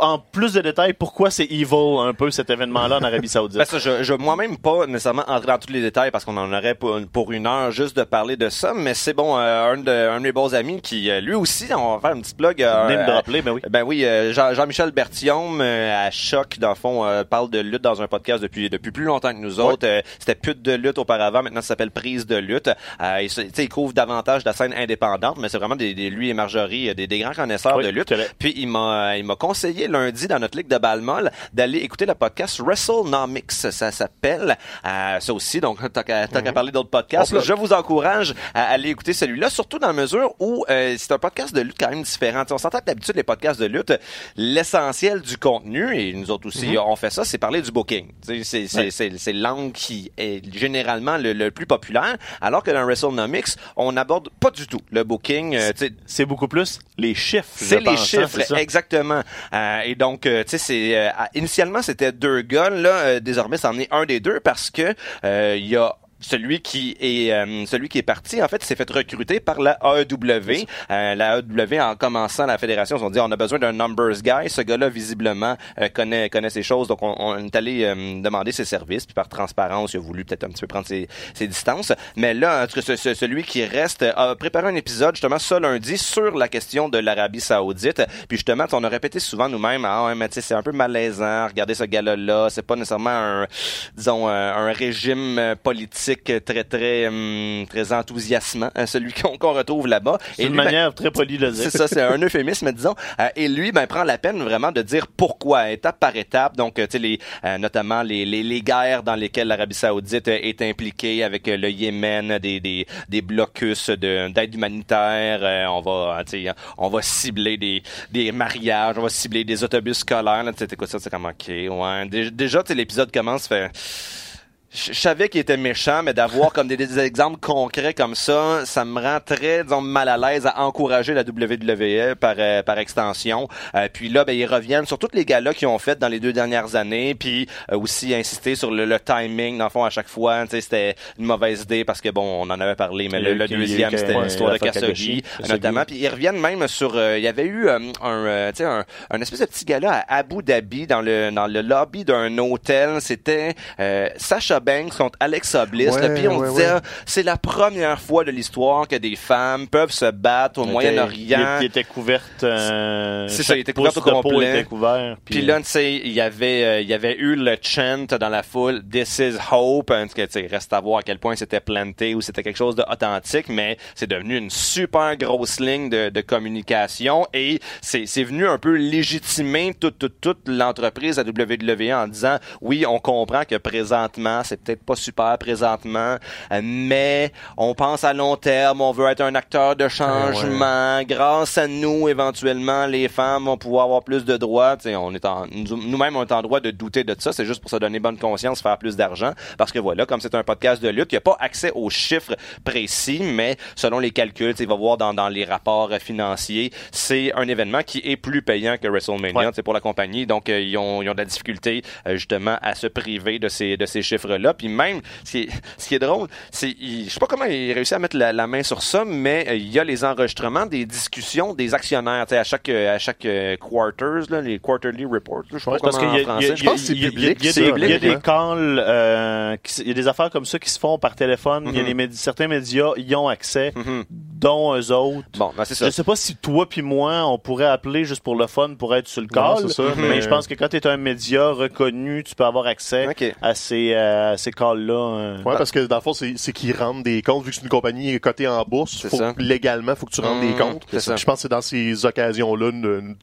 En plus de détails, pourquoi c'est evil un peu cet événement-là en Arabie Saoudite? Ben ça, je, je moi-même pas nécessairement entrer dans tous les détails parce qu'on en aurait pour, pour une heure juste de parler de ça, mais c'est bon, euh, un, de, un de mes bons amis qui, euh, lui aussi, on va faire un petit blog. euh, euh, dropper, ben oui. Ben oui, euh, Jean- Jean-Michel euh, à Choc, dans le fond, euh, parle de lutte dans un podcast depuis depuis plus longtemps que nous autres. Euh, C'était pute de lutte auparavant, maintenant ça s'appelle prise de lutte. Euh, il, il couvre davantage de la scène indépendante, mais c'est vraiment des, des- lui et Marjorie, euh, des, des grands connaisseurs Oui, de lutte. Puis il m'a il m'a conseillé lundi dans notre ligue de Balmol d'aller écouter le podcast WrestleNomics, ça s'appelle. Euh, ça aussi, donc tant qu'à tant qu'à parler d'autres podcasts, je vous encourage à aller écouter celui-là, surtout dans la mesure où euh, c'est un podcast de lutte quand même différent. T'sais, on s'entend que d'habitude les podcasts de lutte, l'essentiel du contenu, et nous autres aussi on fait ça, c'est parler du booking. C'est c'est Ouais. l'angle qui est généralement le, le plus populaire, alors que dans WrestleNomics, on n'aborde pas du tout le booking. euh, C'est beaucoup plus les chiffres. c'est les pense, hein, chiffres, exactement. Euh, et donc, euh, tu sais, c'est euh, initialement c'était deux gars. Là, désormais, c'en est un des deux parce que il y a celui qui est euh, celui qui est parti en fait s'est fait recruter par la AEW Euh, la AEW en commençant la fédération ils se sont dit on a besoin d'un numbers guy. Ce gars-là visiblement euh, connaît connaît ces choses. Donc on, on est allé euh, demander ses services. Puis par transparence il a voulu peut-être un petit peu prendre ses, ses distances. Mais là en tout cas, ce- ce- celui qui reste a préparé un épisode justement ce lundi sur la question de l'Arabie Saoudite. Puis justement on a répété souvent nous-mêmes ah ouais mais tu sais c'est un peu malaisant regardez ce gars-là là. C'est pas nécessairement un disons un régime euh, très très hum, très enthousiasmant hein, celui qu'on retrouve là-bas C'est une lui, ben, manière très polie de le dire. c'est ça, c'est un euphémisme, disons. Euh, et lui, ben, prend la peine vraiment de dire pourquoi, étape par étape. Donc, euh, tu sais, les, euh, notamment les, les, les guerres dans lesquelles l'Arabie Saoudite euh, est impliquée avec le Yémen, des, des, des blocus de, d'aide humanitaire. Euh, on va, tu sais, on va cibler des, des mariages, on va cibler des autobus scolaires. Là, tu sais, t'écoutes ça, c'est comme ok, ouais. Dé- Déjà, tu sais, l'épisode commence, fait je savais qu'il était méchant, mais d'avoir comme des, des exemples concrets comme ça, ça me rend très, disons, mal à l'aise à encourager la WWE par, euh, par extension. Euh, puis là, ben, ils reviennent sur tous les galas qu'ils ont fait dans les deux dernières années, puis euh, aussi insister sur le, le timing. Dans le fond, à chaque fois, c'était une mauvaise idée parce que, bon, on en avait parlé, mais le, le deuxième, c'était ouais, l'histoire de Kasogi. notamment. Puis ils reviennent même sur... euh, il y avait eu euh, un, euh, tu sais, un, un espèce de petit gala à Abu Dhabi dans le, dans le lobby d'un hôtel. C'était euh, Sasha Banks contre Alexa Bliss. Ouais. Puis on ouais, disait, ouais. ah, c'est la première fois de l'histoire que des femmes peuvent se battre au Moyen-Orient. Il était couverte. euh, C'est ça, il était couvert au complet. couvert. Puis là, tu sais, il y avait, euh, il y avait eu le chant dans la foule, This is hope. Hein, tu sais, reste à voir à quel point c'était planté ou c'était quelque chose d'authentique, mais c'est devenu une super grosse ligne de, de communication et c'est, c'est venu un peu légitimer toute, toute, toute l'entreprise à WWE en disant, oui, on comprend que présentement, c'est peut-être pas super présentement, euh, mais on pense à long terme, on veut être un acteur de changement. Grâce à nous, éventuellement, les femmes vont pouvoir avoir plus de droits. On est en, nous-mêmes, on est en droit de douter de ça. C'est juste pour se donner bonne conscience, faire plus d'argent. Parce que voilà, comme c'est un podcast de lutte, il n'y a pas accès aux chiffres précis, mais selon les calculs, il va voir dans, dans les rapports euh, financiers, c'est un événement qui est plus payant que WrestleMania Ouais. pour la compagnie. Donc, euh, ils, ont, ils ont de la difficulté euh, justement à se priver de ces, de ces chiffres-là. Puis même, ce qui est, drôle, c'est, je sais pas comment il réussit à mettre la, la main sur ça, mais euh, il y a les enregistrements des discussions des actionnaires, à chaque, euh, à chaque euh, quarters, là, les quarterly reports. Je Ouais, parce qu'il y y y pense y a- public, il y a ça, des- honnêtement. calls, euh, il y a des affaires comme ça qui se font par téléphone. Il y a Mhm. médi- certains médias y ont accès, Mhm. dont eux autres. Bon, ben, c'est ça. Je sais pas si toi puis moi, on pourrait appeler juste pour le fun pour être sur le call, ça, mais... mais- je pense que quand tu es un média reconnu, tu peux avoir accès à ces, euh, à ces calls-là. euh. Ouais, parce que dans le fond, c'est c'est qu'ils rendent des comptes. Vu que c'est une compagnie cotée en bourse, C'est faut, ça. légalement, faut que tu rendes Mmh, des comptes. c'est ça. Je pense que c'est dans ces occasions-là,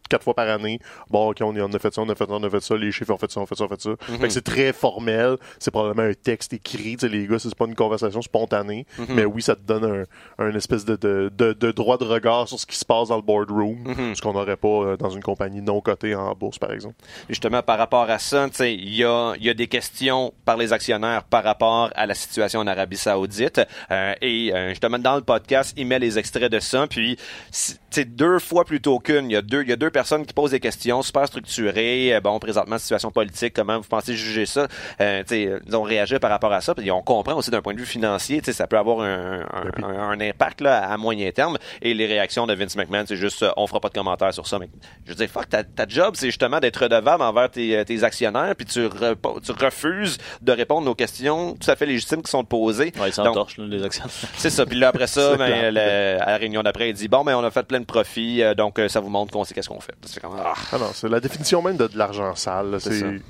quatre fois par année. Bon, OK, on, on a fait ça, on a fait ça, on a fait ça, les chiffres, on fait ça, on fait ça, on fait ça. Mhm. Fait que c'est très formel. C'est probablement un texte écrit. Les gars, c'est pas une conversation spontanée. Mhm. Mais oui, ça te donne un, un espèce de, de, de, de droit de regard sur ce qui se passe dans le boardroom. Mhm. Ce qu'on n'aurait pas euh, dans une compagnie non cotée en bourse, par exemple. justement par rapport à ça, tu sais, il y a, il y a des questions par les actionnaires par rapport à la situation en Arabie Saoudite. Euh, et euh, justement dans le podcast, il met les extraits de ça. Puis, si- deux fois plutôt qu'une, il y a deux, il y a deux personnes qui posent des questions super structurées. Euh, bon, présentement situation politique, comment vous pensez juger ça? Euh, ils ont réagi par rapport à ça. Puis on comprend aussi d'un point de vue financier, ça peut avoir un, un, un- un impact là à moyen terme. Et les réactions de Vince McMahon, c'est juste, euh, on fera pas de commentaires sur ça. Mais je veux dire, fuck, ta, ta job, c'est justement d'être redevable envers tes, euh, tes actionnaires, puis tu, tu refuses de répondre aux questions tout à fait légitimes qui sont posées. Ouais, ils s'entorchent, les actionnaires. C'est ça. Puis là, après ça, ben, à la réunion d'après, il dit, bon, ben, on a fait plein de profits, euh, donc euh, ça vous montre qu'on sait qu'est-ce qu'on fait. C'est ah. Ah non, c'est la définition même de, de l'argent sale.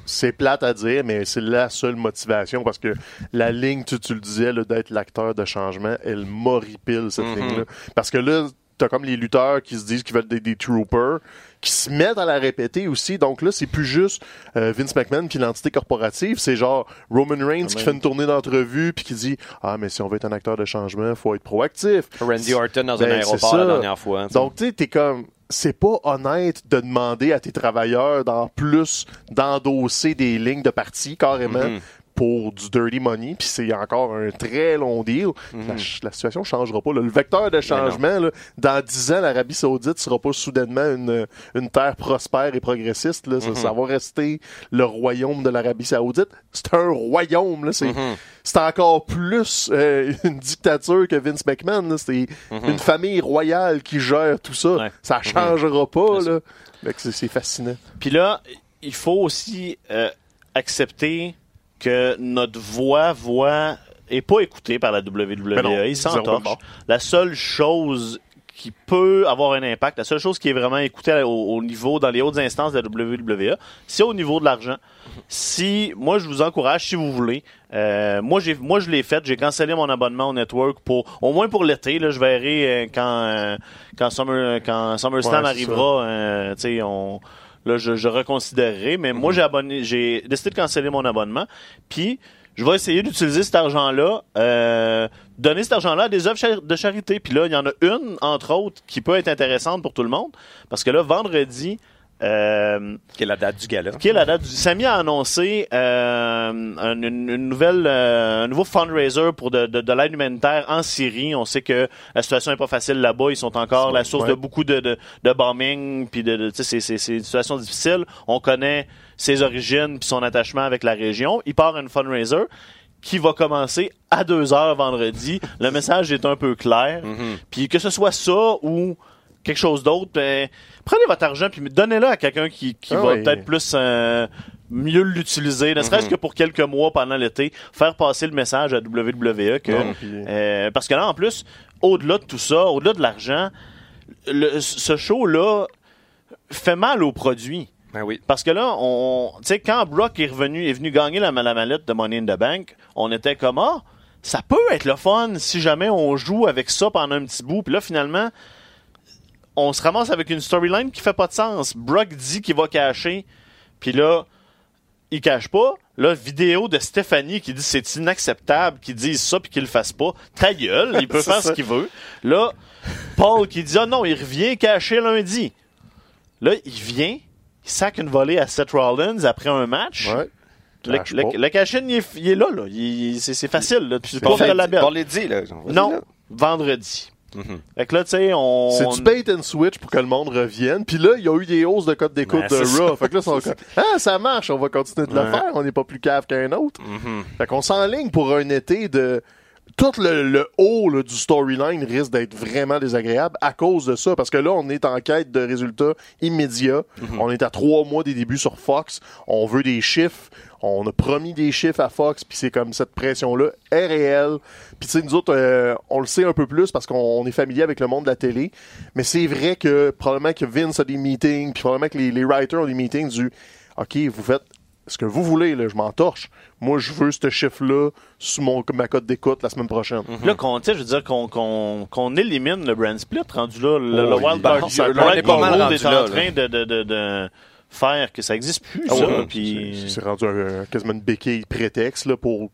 C'est plate à dire, mais c'est la seule motivation parce que la ligne, tu, tu le disais, d'être l'acteur de changement, elle m'horripile cette Mhm. ligne-là. Parce que là, t'as comme les lutteurs qui se disent qu'ils veulent des, des troopers, qui se mettent à la répéter aussi. Donc là, c'est plus juste euh, Vince McMahon puis l'entité corporative, c'est genre Roman Reigns qui fait une tournée d'entrevue puis qui dit ah mais si on veut être un acteur de changement, faut être proactif. Randy Orton dans Ben, un c'est aéroport la dernière fois. Donc, tu sais, t'es comme. C'est pas honnête de demander à tes travailleurs d'en plus d'endosser des lignes de parti carrément Mhm. Pour du dirty money, puis c'est encore un très long deal. la, ch- la situation changera pas. là. Le vecteur de changement, là, dans 10 ans, l'Arabie Saoudite sera pas soudainement une, une terre prospère et progressiste. Là. Ça, ça va rester le royaume de l'Arabie Saoudite. C'est un royaume. Là. C'est, Mhm. c'est encore plus euh, une dictature que Vince McMahon. C'est une famille royale qui gère tout ça. Ouais. Ça changera pas. C'est fascinant. Puis là, il faut aussi euh, accepter que notre voix, voix est pas écoutée par la WWE. Non, Ils bord. La seule chose qui peut avoir un impact, la seule chose qui est vraiment écoutée au, au niveau, dans les hautes instances de la WWE, c'est au niveau de l'argent. Si, moi, je vous encourage, si vous voulez, euh, moi, j'ai, moi, je l'ai fait, j'ai cancellé mon abonnement au network pour, au moins pour l'été, là, je verrai euh, quand, euh, quand Summer, quand SummerSlam Ouais, arrivera, euh, tu sais, on, là, je, je reconsidérerai, mais moi, j'ai abonné, j'ai décidé de canceller mon abonnement, puis je vais essayer d'utiliser cet argent-là, euh, donner cet argent-là à des œuvres char- de charité. Puis là, il y en a une, entre autres, qui peut être intéressante pour tout le monde, parce que là, vendredi, Euh, Qui est la date du gala. qui est la date du Samy a annoncé euh, une, nouvelle euh, un nouveau fundraiser pour de, de, de l'aide humanitaire en Syrie. On sait que la situation est pas facile là-bas. Ils sont encore la source ouais. de beaucoup de, de, de bombing puis de, c'est- c'est c'est une situation difficile. On connaît ses origines puis son attachement avec la région. Il part une fundraiser qui va commencer à 2 heures vendredi. Le message est un peu clair. Puis que ce soit ça ou quelque chose d'autre, ben, prenez votre argent puis donnez-le à quelqu'un qui, qui Ah va oui. peut-être plus euh, mieux l'utiliser, ne serait-ce que pour quelques mois pendant l'été, faire passer le message à WWE que Non, puis- euh, parce que là en plus, au-delà de tout ça, au-delà de l'argent, ce show là fait mal au produit. Ben oui. Parce que là, on, tu sais, quand Brock est revenu, est venu gagner la, la mallette de Money in the Bank, on était comme, ah, ça peut être le fun si jamais on joue avec ça pendant un petit bout. Puis là, finalement, on se ramasse avec une storyline qui fait pas de sens. Brock dit qu'il va cacher, puis là, il cache pas. Là, vidéo de Stéphanie qui dit c'est inacceptable qu'ils disent ça puis qu'ils le fassent pas. Ta gueule, il peut faire ça. ce qu'il veut. Là, Paul qui dit ah non, il revient cacher lundi. Là, il vient, il sac une volée à Seth Rollins après un match. Ouais. Le, Cache le, il, est- il est là, là. Il- il- c'est, facile, là. Tu peux pas la belle. Là. Vas-y, Non, là. vendredi. Mhm. Fait que là, tu sais, on. C'est du bait and switch pour que le monde revienne. Puis là, il y a eu des hausses de code d'écoute Ben, de Raw. Fait que là, ils sont comme, ah, ça marche, on va continuer de le faire. On n'est pas plus cave qu'un autre. Mhm. Fait qu'on s'enligne pour un été de... Tout le, le haut là, du storyline risque d'être vraiment désagréable à cause de ça. Parce que là, on est en quête de résultats immédiats. On est à trois mois des débuts sur Fox. On veut des chiffres. On a promis des chiffres à Fox. Puis c'est comme cette pression-là est réelle. Puis tu sais, nous autres, euh, on le sait un peu plus parce qu'on on est familier avec le monde de la télé. Mais c'est vrai que probablement que Vince a des meetings. Puis probablement que les, les writers ont des meetings du... OK, vous faites ce que vous voulez, là, je m'en torche. Moi, je veux ce chiffre-là sous mon, ma cote d'écoute la semaine prochaine. Puis Là, qu'on, je veux dire, qu'on, élimine le brand split rendu là. Le, le Oh, Wild Card, le Wild est Card rendu est en là, train de, de, de, de faire que ça existe plus, Ah ça. ouais, puis... c'est- C'est rendu un- quasiment une béquille prétexte là, pour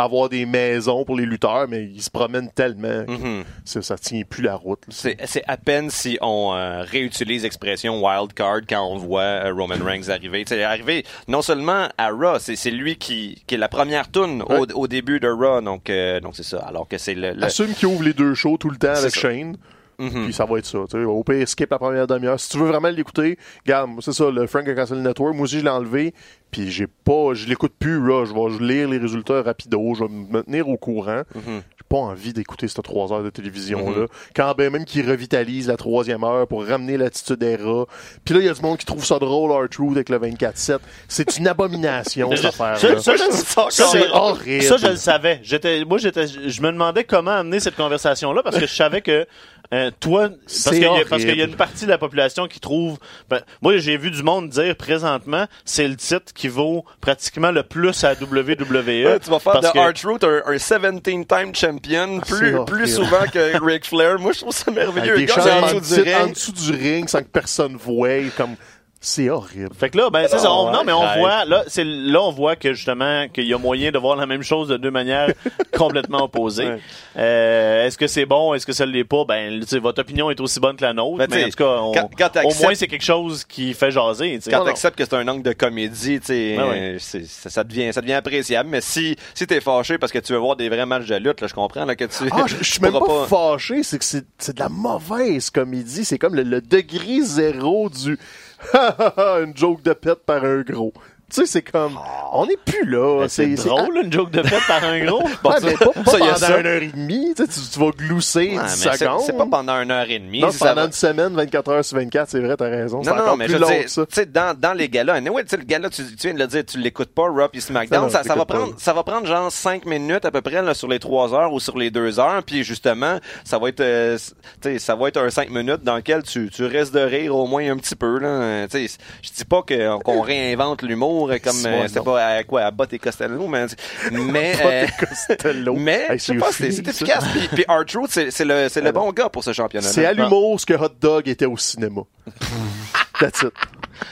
avoir des maisons pour les lutteurs, mais ils se promènent tellement que Mhm. ça, ça tient plus la route. C'est à peine si on euh, réutilise l'expression wild card quand on voit euh, Roman Reigns arriver. C'est arrivé non seulement à Raw, c'est lui qui, qui est la première tune au, Ouais. au début de Raw, donc euh, donc c'est ça. Alors que c'est le, qu'ils ouvrent les deux shows tout le temps avec ça. Shane. Mhm. Puis ça va être ça. tu sais. Au pire, skip la première demi-heure. Si tu veux vraiment l'écouter, regarde, c'est ça, le Frank Castle Network. Moi aussi, je l'ai enlevé. Puis j'ai pas, je l'écoute plus, là. Je vais lire les résultats rapido. Je vais me tenir au courant. Mhm. J'ai pas envie d'écouter ces trois heures de télévision-là. Quand ben même qu'ils revitalisent la troisième heure pour ramener l'attitude era. Puis là, il y a du monde qui trouve ça drôle, R-Truth, avec le 24-7. C'est une abomination, cette affaire-là. Ça, ça, je- ça, C'est je- horrible. Ça, je le savais. J'étais, moi, j'étais, je me demandais comment amener cette conversation-là parce que je savais que euh, toi, parce C'est qu'il y, a- horrible. parce qu'il y a une partie de la population qui trouve. ben, moi, j'ai vu du monde dire présentement, c'est le titre qui vaut pratiquement le plus à WWE. Ouais, tu vas faire de que- R-Truth un, un 17-time champion Ah, plus, plus souvent que Ric Flair. Moi, je trouve ça merveilleux. Avec des gars, en dessous du en dessous du ring sans que personne voie. Comme, c'est horrible. Fait que là, ben, c'est ça. on- non, mais on voit, là, c'est, là, on voit que justement, qu'il y a moyen de voir la même chose de deux manières complètement opposées. Ouais. Euh, est-ce que c'est bon? Est-ce que ça l'est pas? Ben, tu sais, votre opinion est aussi bonne que la nôtre. Ben, mais en t'sais, tout cas, on- quand- quand au moins, c'est quelque chose qui fait jaser, tu sais. Quand t'acceptes que c'est un angle de comédie, tu sais, Ouais, ouais. euh, c'est- ça, ça devient, ça devient appréciable. Mais si, si t'es fâché parce que tu veux voir des vrais matchs de lutte, là, je comprends là, que tu. Ah, je, suis même pas, fâché, c'est que c'est c'est de la mauvaise comédie. C'est comme le, le degré zéro du une joke de pète par un gros. Tu sais, c'est comme on n'est plus là. Ben, c'est drôle, une joke de fête par un gros. Bon, mais pas, pas ça, pendant ça. une heure et demie. Tu, sais, tu, tu vas glousser Ouais, 10 mais c'est- secondes. C'est pas pendant une heure et demie. non, pendant va- une semaine, 24 heures sur 24, c'est vrai, t'as raison. Non, non, encore mais plus je long dire, que ça. tu sais, dans, dans les galas, anyway, tu sais, le gala, tu, tu viens de le dire, tu l'écoutes pas, Raw et SmackDown, ça, ça va prendre, ça va prendre genre 5 minutes à peu près, là, sur les 3 heures ou sur les 2 heures, puis justement, ça va être, euh, tu sais, ça va être un 5 minutes dans lequel tu, tu restes de rire au moins un petit peu, là. Tu sais, je dis pas qu'on réinvente l'humour euh, comme, euh, c'est pas à quoi, à Bott et Costello, mais, mais, euh, Costello. mais, Hey, je sais c'est efficace, puis, puis R-Truth, c'est c'est le, c'est le bon gars pour ce championnat C'est à l'humour ce que Hot Dog était au cinéma. That's it.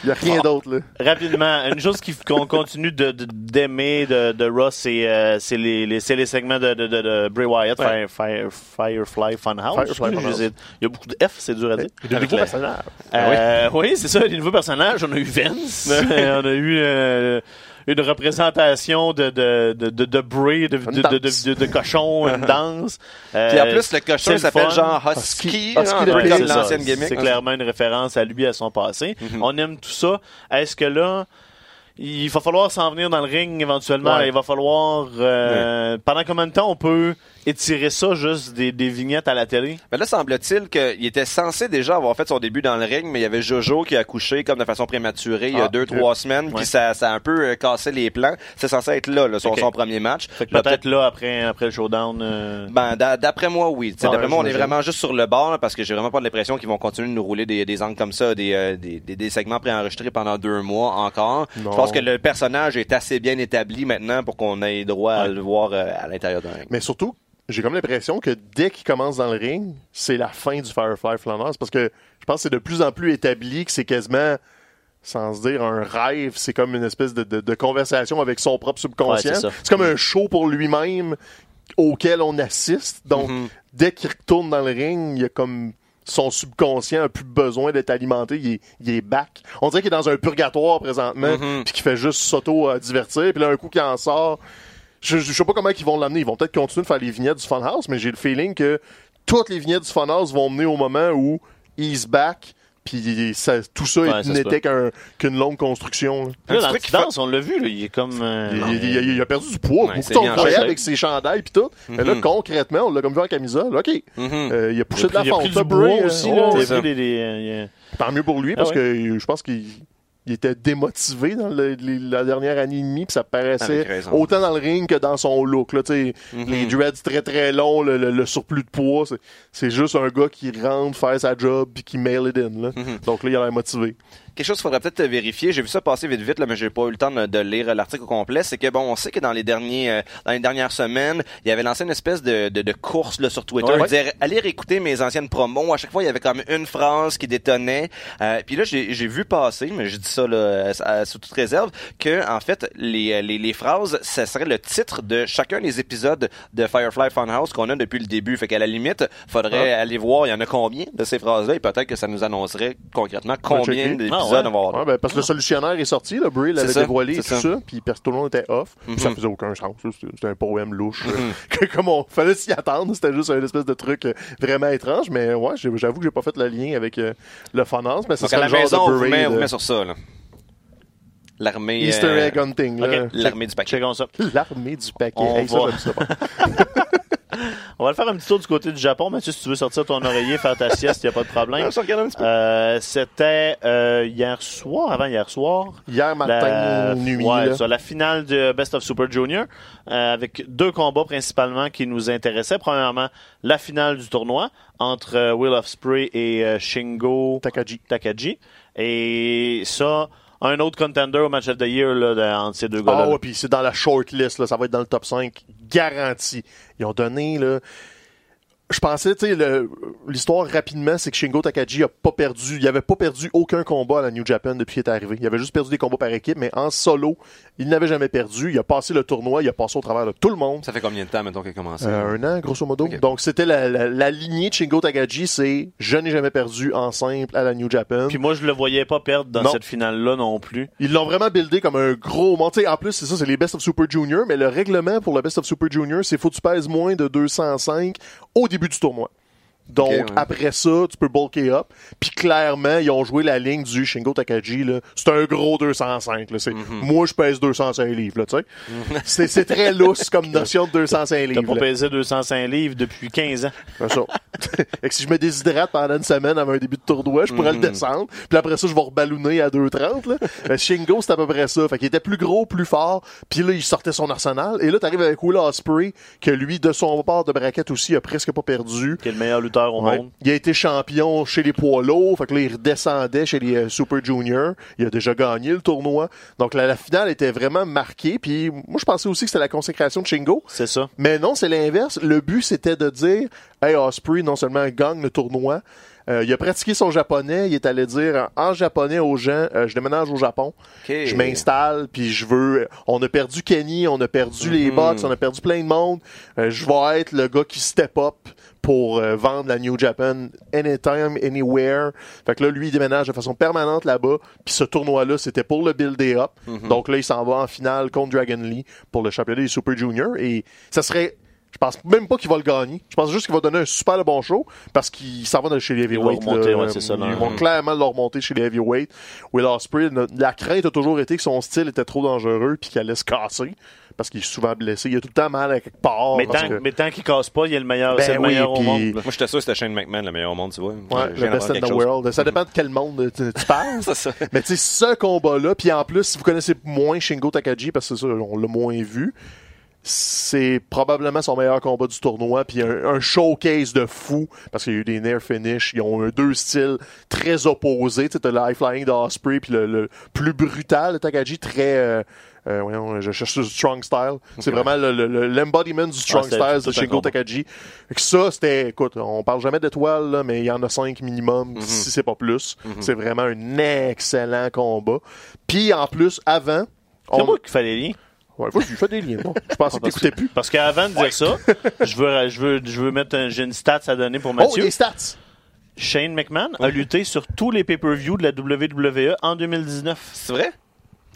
Il y a rien d'autre, là. Rapidement, une chose qu'on continue de- de- d'aimer de, de, Ross, c'est euh, c'est les, les, c'est les segments de, de, de, de Bray Wyatt, Ouais. Fire, Fire- Firefly Funhouse. Il y a beaucoup de F, c'est dur à dire. Il y a des nouveaux personnages. Euh, oui, c'est ça, des nouveaux personnages. On a eu Vince, on a eu euh, une représentation de, de, de, de, de Bray, de, de, de, de, de- de cochon, une danse. Euh, Puis en plus, le cochon s'appelle genre Husky. Comme l'ancienne gimmick. C'est clairement une référence à lui, à son passé. Mhm. On aime tout ça. Est-ce que là, il va falloir s'en venir dans le ring éventuellement? Ouais. Il va falloir... euh, Pendant combien de temps on peut étirer ça, juste des, des vignettes à la télé? Mais là, semble-t-il qu'il était censé déjà avoir fait son début dans le ring, mais il y avait Jojo qui a accouché comme de façon prématurée il y a Ah, deux, ok. trois semaines, puis ça, ça a un peu euh, cassé les plans. C'est censé être là, là son, son premier match. Fait que Là, peut-être là, après, après le showdown... euh, Ben, d'a- d'après moi, oui. Ouais, d'après moi, on est vraiment juste sur le bord, là, parce que j'ai vraiment pas l'impression qu'ils vont continuer de nous rouler des, des angles comme ça, des, euh, des, des, des segments préenregistrés pendant deux mois encore. Non. Je pense que le personnage est assez bien établi maintenant pour qu'on ait droit à Ouais. le voir euh, à l'intérieur d'un ring. Mais surtout, j'ai comme l'impression que dès qu'il commence dans le ring, c'est la fin du Firefly Flanders parce que je pense que c'est de plus en plus établi que c'est quasiment, sans se dire un rêve, c'est comme une espèce de, de- de conversation avec son propre subconscient. Ouais, c'est comme un show pour lui-même auquel on assiste. Donc, Mhm. dès qu'il retourne dans le ring, il y a comme son subconscient a plus besoin d'être alimenté, il est, il est back. On dirait qu'il est dans un purgatoire présentement, Mhm. puis qu'il fait juste s'auto-divertir, puis là, un coup qu'il en sort, je, je sais pas comment ils vont l'amener. Ils vont peut-être continuer de faire les vignettes du Funhouse, mais j'ai le feeling que toutes les vignettes du Funhouse vont mener au moment où he's back, puis ça- tout ça Ouais, n'était qu'un- qu'une longue construction. là. Là, dans truc danse, on l'a vu, là, il est comme... euh, Il, non. il- il- il a perdu du poids. Ouais, Beaucoup c'est de avec ses chandails puis tout. Mais là, Mhm. concrètement, on l'a comme vu en camisole. OK. Mhm. Euh, il a poussé de la il a fonte. pris du bois euh, aussi, là. Tant mieux pour lui, parce Ah que euh, je pense qu'il il était démotivé dans le- les- la dernière année et demie, puis ça paraissait raison. autant dans le ring que dans son look. Là, Mhm. Les dreads très très longs, le, le- le surplus de poids, c'est- c'est juste un gars qui rentre faire sa job puis qui mail it in. Là. Mhm. Donc là, il a l'air motivé. Quelque chose qu'il faudrait peut-être vérifier. J'ai vu ça passer vite vite, là, mais j'ai pas eu le temps de, de lire l'article au complet. C'est que bon, on sait que dans les derniers, euh, dans les dernières semaines, il y avait lancé une espèce de, de, de course là, sur Twitter. Ouais. Il disait allez réécouter mes anciennes promos. À chaque fois, il y avait comme une phrase qui détonnait. Euh, puis là, j'ai j'ai vu passer, mais je dis ça là, à- à- sous toute réserve, que en fait, les, les, les phrases, ça serait le titre de chacun des épisodes de Firefly Funhouse qu'on a depuis le début. Fait qu'à la limite, faudrait aller voir, il y en a combien de ces phrases-là, et peut-être que ça nous annoncerait concrètement combien d'épisodes Ah ouais. on va avoir. Ouais, ben, parce que le solutionnaire est sorti, le Bray l'avait C'est dévoilé et tout c'est ça, ça. puis parce que tout le monde était off. Puis Mhm. Ça faisait aucun sens. C'était un poème louche. euh, Mhm. que comme on fallait s'y attendre, c'était juste un espèce de truc euh, vraiment étrange. Mais ouais, j'avoue que j'ai pas fait le lien avec euh, le finance, mais serait la le genre maison, on de vous met, Bray on vous de met sur ça. là. L'armée. Easter euh, egg hunting. là. ok. L'armée du paquet. L'armée du paquet. On Hey, ça, va- j'aime ça, bon. On va le faire un petit tour du côté du Japon. Mathieu, si tu veux sortir ton oreiller, faire ta sieste, il n'y a pas de problème. Ah. Euh, C'était euh, hier soir, avant hier soir. Hier matin, La, nuit. ouais, là. ça, la finale de Best of Super Junior, euh, avec deux combats principalement qui nous intéressaient. Premièrement, la finale du tournoi entre euh, Will of Spray et euh, Shingo Takagi. Takagi. Et ça, un autre contender au match of the year là, de- entre ces deux gars-là. Ah ouais, puis c'est dans la short list, là, ça va être dans le top 5, garanti. Ils ont donné, là. Je pensais, tu sais, l'histoire rapidement, c'est que Shingo Takagi a pas perdu, il avait pas perdu aucun combat à la New Japan depuis qu'il est arrivé. Il avait juste perdu des combats par équipe, mais en solo, il n'avait jamais perdu. Il a passé le tournoi, il a passé au travers de tout le monde. Ça fait combien de temps, mettons, qu'il a commencé? Euh, un an, grosso modo. Donc, c'était la, la, la lignée de Shingo Takagi, c'est je n'ai jamais perdu en simple à la New Japan. Puis moi, je le voyais pas perdre dans Non. cette finale-là non plus. Ils l'ont vraiment buildé comme un gros monde. Tu sais, en plus, c'est ça, c'est les Best of Super Junior, mais le règlement pour le Best of Super Junior, c'est faut que tu pèses moins de 205 au début du tournoi. Donc, ouais. après ça, tu peux bulker up. Puis clairement, ils ont joué la ligne du Shingo Takagi. là. C'est un gros 205. Là. Mhm. Moi, je pèse 205 livres. Tu sais. c'est, c'est très lousse comme notion de 205 T'as livres. pas là. pesé 205 livres depuis 15 ans. C'est ça. Que si je me déshydrate pendant une semaine avant un début de tournoi, je pourrais Mhm. le descendre. Puis après ça, je vais reballonner à 2,30. Là. Euh, Shingo, c'est à peu près ça. Fait qu'il était plus gros, plus fort. Puis là, il sortait son arsenal. Et là, t'arrives avec Will Ospreay, que lui, de son part de braquette aussi, a presque pas perdu. Qui est le meilleur lutteur au Ouais. monde. Il a été champion chez les poids lourds, fait que là, il redescendait chez les euh, Super Juniors. Il a déjà gagné le tournoi. Donc la, la finale était vraiment marquée. Puis moi, je pensais aussi que c'était la consécration de Shingo. C'est ça. Mais non, c'est l'inverse. Le but, c'était de dire Hey, Osprey, non seulement gagne le tournoi, euh, il a pratiqué son japonais, il est allé dire en, japonais aux gens, euh, je déménage au Japon, je m'installe, puis je veux... On a perdu Kenny, on a perdu les Mhm. Bucks, on a perdu plein de monde. Euh, je vais être le gars qui step up pour euh, vendre la New Japan anytime, anywhere. Fait que là, lui, il déménage de façon permanente là-bas. Puis ce tournoi-là, c'était pour le builder up. Mhm. Donc là, il s'en va en finale contre Dragon Lee pour le championnat des Super Juniors. Et ça serait... Je pense même pas qu'il va le gagner. Je pense juste qu'il va donner un super bon show parce qu'il s'en va dans- chez les heavyweights. remonter, là. ouais, c'est ça, Ils vont clairement le remonter chez les heavyweights. Will Ospreay, la crainte a toujours été que son style était trop dangereux puis qu'il allait se casser parce qu'il est souvent blessé. Il a tout le temps mal à quelque part. Mais tant, que- tant qu'il casse pas, il est le meilleur, Ben c'est le oui, meilleur au monde. Moi, j'étais sûr que c'était Shane McMahon, le meilleur au monde, tu vois. Ouais, le best in the chose. world. Ça dépend de quel monde tu, tu parles. C'est ça. Mais tu sais, ce combat-là, puis en plus, si vous connaissez moins Shingo Takagi, parce que c'est ça, on l'a moins vu, c'est probablement son meilleur combat du tournoi, puis un, un showcase de fou, parce qu'il y a eu des near finish, ils ont deux styles très opposés, tu sais, le high flying d'Osprey, puis le, le plus brutal de Takagi, très... euh, euh, voyons, je cherche le strong style. C'est vraiment le- le- le- l'embodiment du strong c'était style de Shingo. Takagi. Ça, c'était, écoute, on parle jamais d'étoiles, mais il y en a cinq minimum, Mhm. si c'est pas plus. C'est vraiment un excellent combat. Puis en plus, avant, C'est on... moi qui fais les vas-y, fais des liens. bon. Je pensais que t'écoutais plus. Parce qu'avant de dire ça, je veux, je veux, je veux mettre un, j'ai une stats à donner pour Oh, Mathieu. les stats! Shane McMahon a lutté sur tous les pay-per-views de la WWE en 2019. C'est vrai?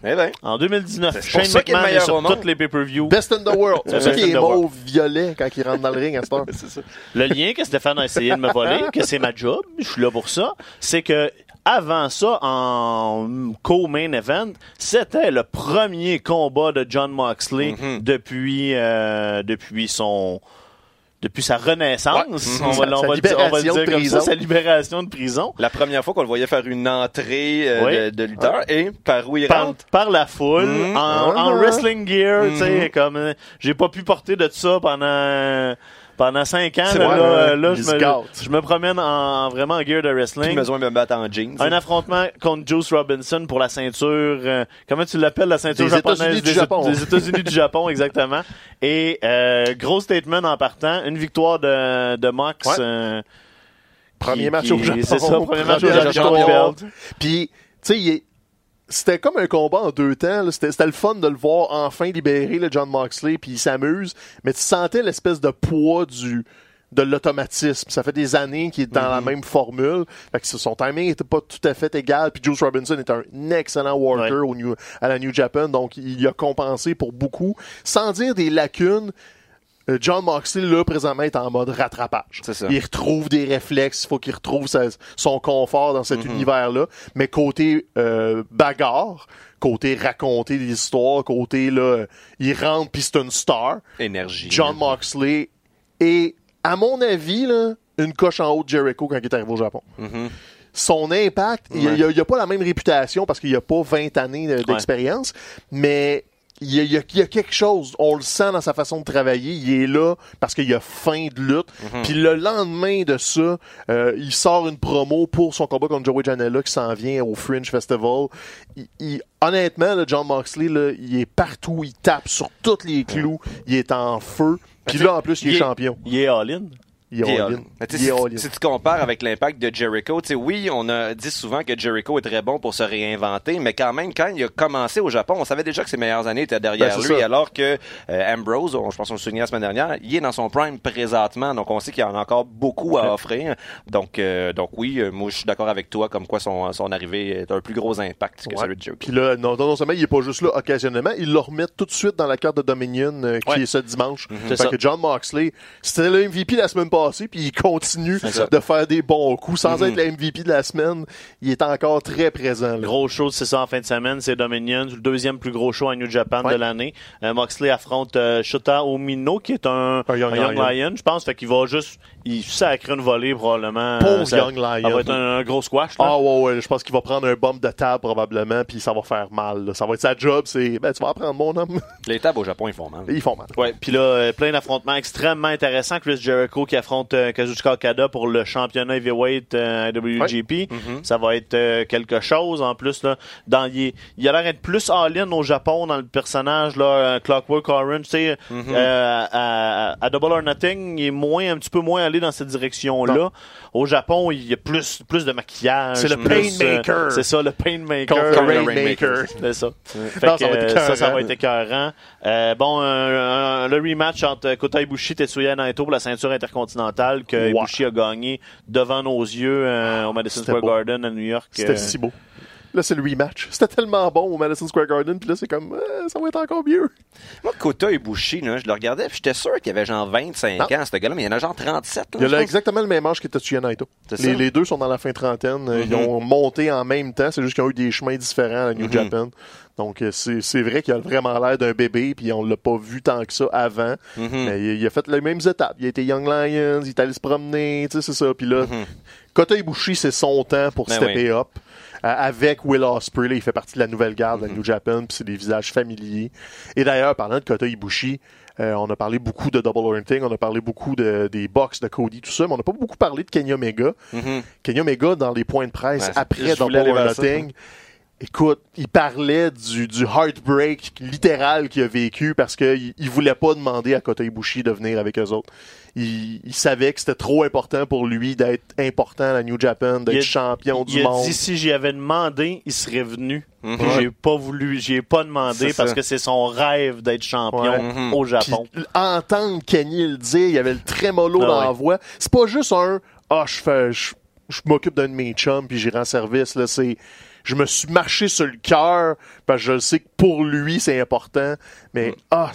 Eh ben. En 2019, pour Shane ça qu'il est McMahon est, sur tous les pay-per-views. Best in the world. C'est ça qu'il in est mauve violet quand il rentre dans le ring à cette heure. C'est ça. Le lien que Stéphane a essayé de me voler, que c'est ma job, je suis là pour ça, c'est que avant ça, en co-main event, c'était le premier combat de John Moxley Mhm. depuis euh, depuis son depuis sa renaissance. Ouais. On va, Sa- on va le dire, on va le libération dire de comme prison. ça, sa libération de prison. La première fois qu'on le voyait faire une entrée euh, Oui. de, de lutteur et par où il Par, rentre? par la foule, Mhm. en, en Ah. wrestling gear, tu sais, Mhm. comme euh, j'ai pas pu porter de ça pendant pendant cinq ans. Là, là, je, me, je me promène en vraiment en gear de wrestling. besoin de me battre en jeans. Un affrontement contre Juice Robinson pour la ceinture. euh, comment tu l'appelles la ceinture Des japonaise? États-Unis du des, Japon. des États-Unis du Japon, exactement. Et euh, gros statement en partant, une victoire de, de Mox. Ouais. euh, Premier qui- match qui- au Japon. C'est ça, premier match au Japon. Puis, tu sais, il est- c'était comme un combat en deux temps. là. C'était c'était le fun de le voir enfin libérer le John Moxley, puis il s'amuse. Mais tu sentais l'espèce de poids du de l'automatisme. Ça fait des années qu'il est dans la même formule. Fait que son timing était pas tout à fait égal. Puis Juice Robinson est un excellent worker au New- à la New Japan, donc il a compensé pour beaucoup. Sans dire des lacunes, John Moxley, là, présentement, est en mode rattrapage. Ça. Il retrouve des réflexes, il faut qu'il retrouve sa- son confort dans cet univers-là. Mais côté euh, bagarre, côté raconter des histoires, côté, là, euh, il rentre puis c'est une star. Énergie. John Moxley est, à mon avis, là, une coche en haut de Jericho quand il est arrivé au Japon. Mhm. Son impact, il n'y a, pas la même réputation parce qu'il n'y a pas 20 années de- d'expérience, mais il y, a, il y a- il y a quelque chose, on le sent dans sa façon de travailler, il est là parce qu'il a faim de lutte. Mhm. Puis le lendemain de ça, euh, il sort une promo pour son combat contre Joey Janela qui s'en vient au Fringe Festival. Il- il- honnêtement, là, John Moxley, là, il est partout, il tape sur tous les clous, il est en feu. Puis là, en plus, il est il est- champion. Il est all-in. Il est all-in. est si, tu compares avec l'impact de Jericho, tu sais, oui, on a dit souvent que Jericho est très bon pour se réinventer, mais quand même, quand il a commencé au Japon, on savait déjà que ses meilleures années étaient derrière Ben, lui, ça. alors que euh, Ambrose, on- je pense qu'on le soulignait la semaine dernière, il est dans son prime présentement, donc on sait qu'il y en a encore beaucoup à offrir. Donc, euh, donc oui, euh, moi je suis d'accord avec toi, comme quoi son, son arrivée est un plus gros impact que Ouais. celui de Jericho. Puis là, non, non seulement il est pas juste là occasionnellement, il le remet tout de suite dans la carte de Dominion euh, qui Ouais. est ce dimanche. C'est Fait ça. que John Moxley, c'était le MVP la semaine passée, puis il continue de faire des bons coups. Sans Mhm. être le MVP de la semaine, il est encore très présent. là. Gros show, c'est ça en fin de semaine, c'est Dominion, le deuxième plus gros show à New Japan Ouais. de l'année. Euh, Moxley affronte euh, Shota Omino, qui est un, Un Young un Young Lion. Lion. je pense, fait qu'il va juste, il sacre une volée probablement. Pauvre Euh, ça, Young Lion. Ça va être un, un gros squash. Là. Ah ouais, ouais, je pense qu'il va prendre un bump de table probablement, puis ça va faire mal. là. Ça va être sa job, c'est ben tu vas apprendre mon homme. Les tables au Japon, ils font mal. Ils font mal. Ouais, puis là, euh, plein d'affrontements extrêmement intéressants. Chris Jericho qui affronte euh, Kazuchika Okada pour le championnat heavyweight euh, à WGP. Mhm. Ça va être euh, quelque chose en plus. Là, dans, il, il a l'air d'être plus all-in au Japon dans le personnage, là, Clockwork Orange. Tu sais, Mhm. euh, à, à Double or Nothing, il est moins, un petit peu moins aller dans cette direction-là. Au Japon, il y a plus, plus de maquillage. C'est le euh, Painmaker. c'est ça, le Painmaker. Contre le le Rainmaker. C'est ça. Fait Non, que, ça va être euh, ça, ça va être écœurant. Euh, bon, un- un- le rematch entre Kota Ibushi et Tetsuya Naito pour la ceinture intercontinentale que Wow. Ibushi a gagné devant nos yeux euh, au Madison Square. Garden à New York. C'était Euh, si beau. Là, c'est le rematch. C'était tellement bon au Madison Square Garden, puis là, c'est comme, euh, ça va être encore mieux. Moi, Kota Ibushi, là, je le regardais, puis j'étais sûr qu'il avait genre 25 Non. ans, ce gars-là, mais il y en a genre 37. Là, Il a là exactement le même âge que Tetsuya Naito. Les, les deux sont dans la fin trentaine. Euh, Ils Mhm. ont monté en même temps. C'est juste qu'ils ont eu des chemins différents à New Mhm. Japan. Donc, euh, c'est vrai qu'il a vraiment l'air d'un bébé, puis on l'a pas vu tant que ça avant. Mhm. Mais il, il a fait les mêmes étapes. Il a été Young Lions, il est allé se promener, tu sais, c'est ça. Puis là, Mhm. Kota Ibushi, c'est son temps pour Ben stepper oui. up. Euh, avec Will Ospreay, là, il fait partie de la nouvelle garde de la New Japan, puis c'est des visages familiers. Et d'ailleurs, parlant de Kota Ibushi, euh, on a parlé beaucoup de Double or Nothing, on a parlé beaucoup de, des box de Cody, tout ça, mais on n'a pas beaucoup parlé de Kenya Omega. Kenya Omega, dans les points de presse Ouais, c'est- après Double or. Nothing, écoute, il parlait du, du heartbreak littéral qu'il a vécu parce qu'il il voulait pas demander à Kota Ibushi de venir avec eux autres. Il, il savait que c'était trop important pour lui d'être important à la New Japan, Il d'être a- champion il du a monde. dit si j'y avais demandé, il serait venu. Mhm. J'ai pas voulu, j'y ai pas demandé C'est parce ça. que c'est son rêve d'être champion Ouais. Mhm. au Puis Japon. entendre Kenny le dire, il y avait le trémolo Ah dans ouais. la voix. C'est pas juste un ah je fais je, je m'occupe d'un de mes chums puis j'irai en service là, c'est je me suis marché sur le cœur parce que je sais que pour lui c'est important. Mais ah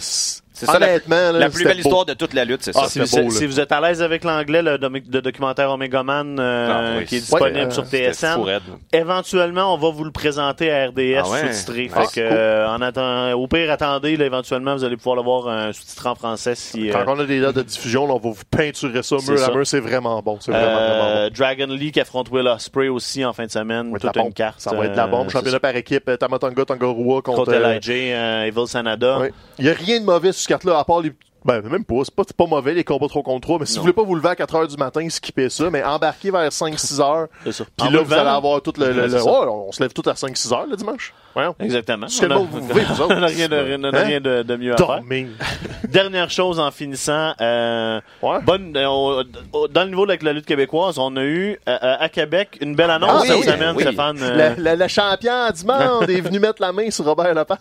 c'est- ça, la- honnêtement là, La plus belle beau. histoire de toute la lutte, c'est Ah, ça. si, c'était vous, beau, là. si vous êtes à l'aise avec l'anglais, le, documentaire Omega Man euh, Ah, oui. qui est disponible Ouais, euh, sur TSN, éventuellement, on va vous le présenter à RDS Ah ouais? sous-titré. Ah, fait que, euh, en attendant, au pire, attendez, là, éventuellement, vous allez pouvoir le voir un sous-titré en français si. Quand euh, on a des dates de diffusion, là, on va vous peinturer ça mur à mur, c'est vraiment bon, c'est vraiment, vraiment bon. euh, Dragon Lee qui affronte Will Ospreay aussi en fin de semaine. Ça va être Toute la une bombe. carte. Ça va être la bombe. euh, Championnat par équipe, euh, Tamatonga, Tangaroa contre contre. euh, LIJ, euh, Evil Sanada. Il n'y a rien de mauvais carte-là, à part les. Ben, même pas. C'est pas, pas mauvais, les combats trop contre 3. Mais si Non. vous voulez pas vous lever à 4 heures du matin, skippez ça. Mais embarquez vers 5-6 heures. Puis là, vous allez avoir tout le. oh, on se lève tout à 5-6 heures le dimanche. Voyons. Exactement. On a- vous vous autres? on n'a rien, de, a Hein? rien de, de mieux à faire. Dernière chose en finissant, euh, Ouais. bonne, euh, au- dans le niveau de la lutte québécoise, on a eu euh, euh, à Québec une belle annonce Ah, cette oui, semaine, oui. Stéphane. euh, le champion du monde est venu mettre la main sur Robert Lepage.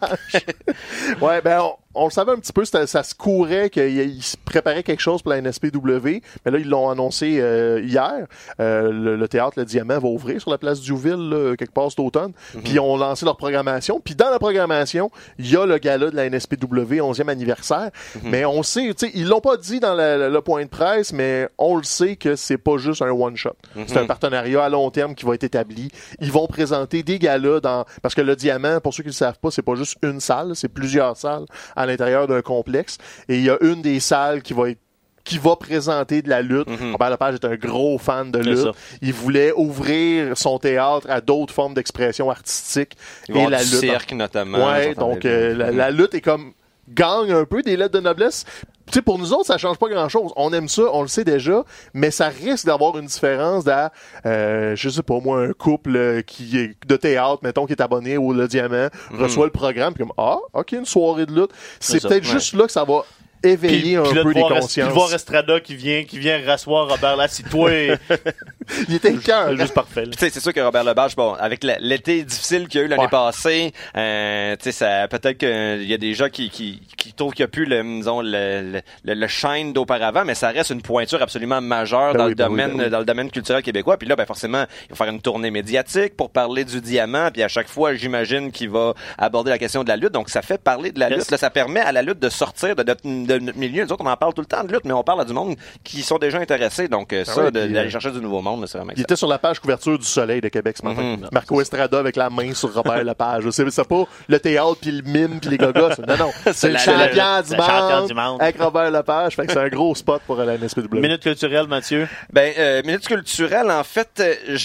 ouais, ben, on, on le savait un petit peu, ça se courait qu'il il se préparait quelque chose pour la NSPW, mais là, ils l'ont annoncé euh, hier. Euh, le, le théâtre Le Diamant va ouvrir sur la place Diouville, là, quelque part cet automne. Puis ils ont lancé leur programmation. Puis dans la programmation, il y a le gala de la NSPW, 11e anniversaire. Mais on sait, tu sais, ils l'ont pas dit dans le, le point de presse, mais on le sait que c'est pas juste un one-shot. C'est un partenariat à long terme qui va être établi. Ils vont présenter des galas dans... Parce que le Diamant, pour ceux qui ne le savent pas, c'est pas juste une salle, c'est plusieurs salles à l'intérieur d'un complexe. Et il y a une des salles qui va être qui va présenter de la lutte. Robert Lepage est un gros fan de lutte. Il voulait ouvrir son théâtre à d'autres formes d'expression artistique et la du lutte. cirque, notamment. Ouais, donc euh, la, la lutte est comme gagne un peu des lettres de noblesse. Tu sais, pour nous autres, ça change pas grand-chose. On aime ça, on le sait déjà, mais ça risque d'avoir une différence dans, euh, je sais pas moi, un couple qui est de théâtre, mettons, qui est abonné au Le Diamant, reçoit le programme, puis comme, ah, ok, une soirée de lutte. C'est peut-être ouais. juste là que ça va éveiller un puis là, peu de les consciences. de voir Estrada qui vient, qui vient rasseoir Robert Lassitois, Il était cœur. c'est juste parfait. tu sais, c'est sûr que Robert Lebage, bon, avec l'été difficile qu'il y a eu l'année Ouais. passée, euh, tu sais, ça, peut-être qu'il y a des gens qui, qui, qui trouvent qu'il n'y a plus le, disons, le, le, le, le shine d'auparavant, mais ça reste une pointure absolument majeure Ben dans oui, le ben oui, domaine, ben oui. dans le domaine culturel québécois. Puis là, ben, forcément, il va faire une tournée médiatique pour parler du diamant. Puis à chaque fois, j'imagine qu'il va aborder la question de la lutte. Donc, ça fait parler de la Yes. lutte. Là, ça permet à la lutte de sortir de notre, de notre milieu. Nous autres, on en parle tout le temps de lutte, mais on parle à du monde qui sont déjà intéressés. Donc, euh, ça, de- puis, d'aller euh, chercher du nouveau monde, c'est vraiment Il était sur la page couverture du Soleil de Québec ce matin. Mhm. Marco Estrada avec la main sur Robert Lepage. C'est c'est pas le théâtre puis le mime puis les gogos. Non, non. C'est le champion, du, le champion monde du monde. avec Robert Lepage. Fait que c'est un gros spot pour la NSPW. Minute culturelle, Mathieu. Ben, euh, minute culturelle, en fait, euh,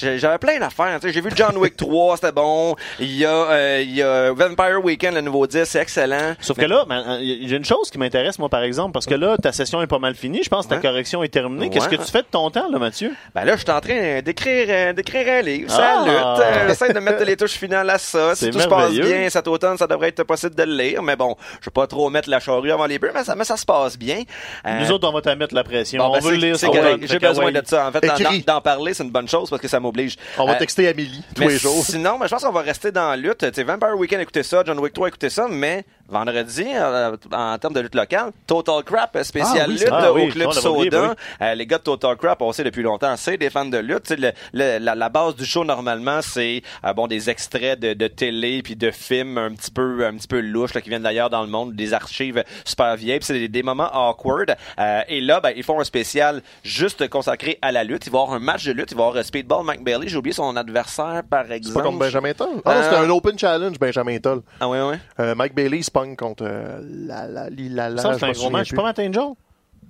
j'avais plein d'affaires. J'ai vu John Wick 3, c'était bon. Il y a, euh, il y a Vampire Weekend, le nouveau disque, c'est excellent. Sauf Mais- que là, ben, j'ai une chose chose qui m'intéresse, moi, par exemple, parce que là, ta session est pas mal finie. Je pense que ta Ouais. correction est terminée. Qu'est-ce que tu fais de ton temps, là, Mathieu? Ben là, je suis en train d'écrire euh, d'écrire un livre. Ça Ah! lutte. Euh, J'essaie de mettre les touches finales à ça. Si tout se passe bien cet automne, ça devrait être possible de le lire. Mais bon, je vais pas trop mettre la charrue avant les bœufs, mais ça, mais ça se passe bien. Euh, Nous autres, on va te mettre la pression. bon, ben, on veut le lire. on J'ai besoin de ça. En fait, d'en- parler, c'est une bonne chose parce que ça m'oblige. On va texter Amélie tous mais les jours. Sinon, ben, je pense qu'on va rester dans la lutte. Tu sais, Vampire Weekend, écoutez ça. John Wick 3, écoutez ça. Mais vendredi, en termes de lutte locale, Total Crap, euh, spécial Ah oui, lutte c'est- ah au oui, Club Soda. ben Euh, les gars de Total Crap, on sait depuis longtemps, c'est des fans de lutte. Le- le- la, la base du show, normalement, c'est euh, bon des extraits de, de télé puis de films un petit peu un petit peu louches là, qui viennent d'ailleurs dans le monde, des archives super vieilles. C'est des, des moments awkward. Et là, ben, ils font un spécial juste consacré à la lutte. Il va y avoir un match de lutte. Il va y avoir Speedball Mike Bailey. J'ai oublié son adversaire, par C'est exemple. pas comme Benjamin Toll? Ah Euh, c'était un open challenge, Benjamin Toll. Ah ouais. Euh, Mike Bailey se contre euh, la la Ça, je c'est un gros match. plus. Pas Matt Angel?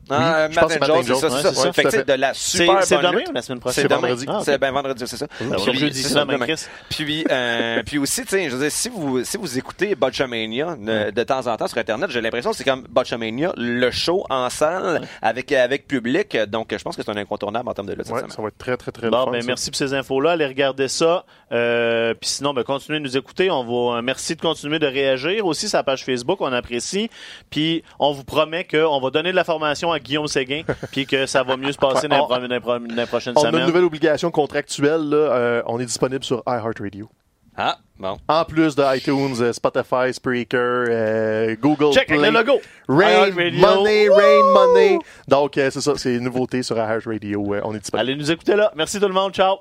Ah, Matt que and Matt Jones, c'est ça, c'est ça. Fait que c'est de la C'est super c'est bonne demain ou la semaine C'est prochaine? demain. vendredi. Ah. C'est ben vendredi, c'est ça. Puis- jeudi, c'est c'est ça, demain. Puis, euh, puis aussi, tu sais, je veux dire, si vous, si vous écoutez Botchamania euh, de temps en temps sur Internet, j'ai l'impression que c'est comme Botchamania, le show en salle avec, avec public. Donc, je pense que c'est un incontournable en termes de lutte cette Ouais, semaine. ça va être très très très Bon, ben, merci pour ces infos-là. Allez regarder ça. Euh, Puis sinon, ben, continuez de nous écouter. On va, euh, merci de continuer de réagir aussi sur la page Facebook. On apprécie. Puis on vous promet qu'on va donner de la formation à Guillaume Séguin puis que ça va mieux se passer dans, les on- pro- dans les pro- dans les prochaines On a une semaines. nouvelle obligation contractuelle. Là, euh, on est disponible sur iHeartRadio. Ah, bon. En plus de iTunes, euh, Spotify, Spreaker, euh, Google Check Play. avec le logo. Rain. Money, Rain, Money. Donc, euh, c'est ça, c'est une nouveauté sur iHeartRadio. Euh, on est disponible. Allez nous écouter là. Merci tout le monde. Ciao.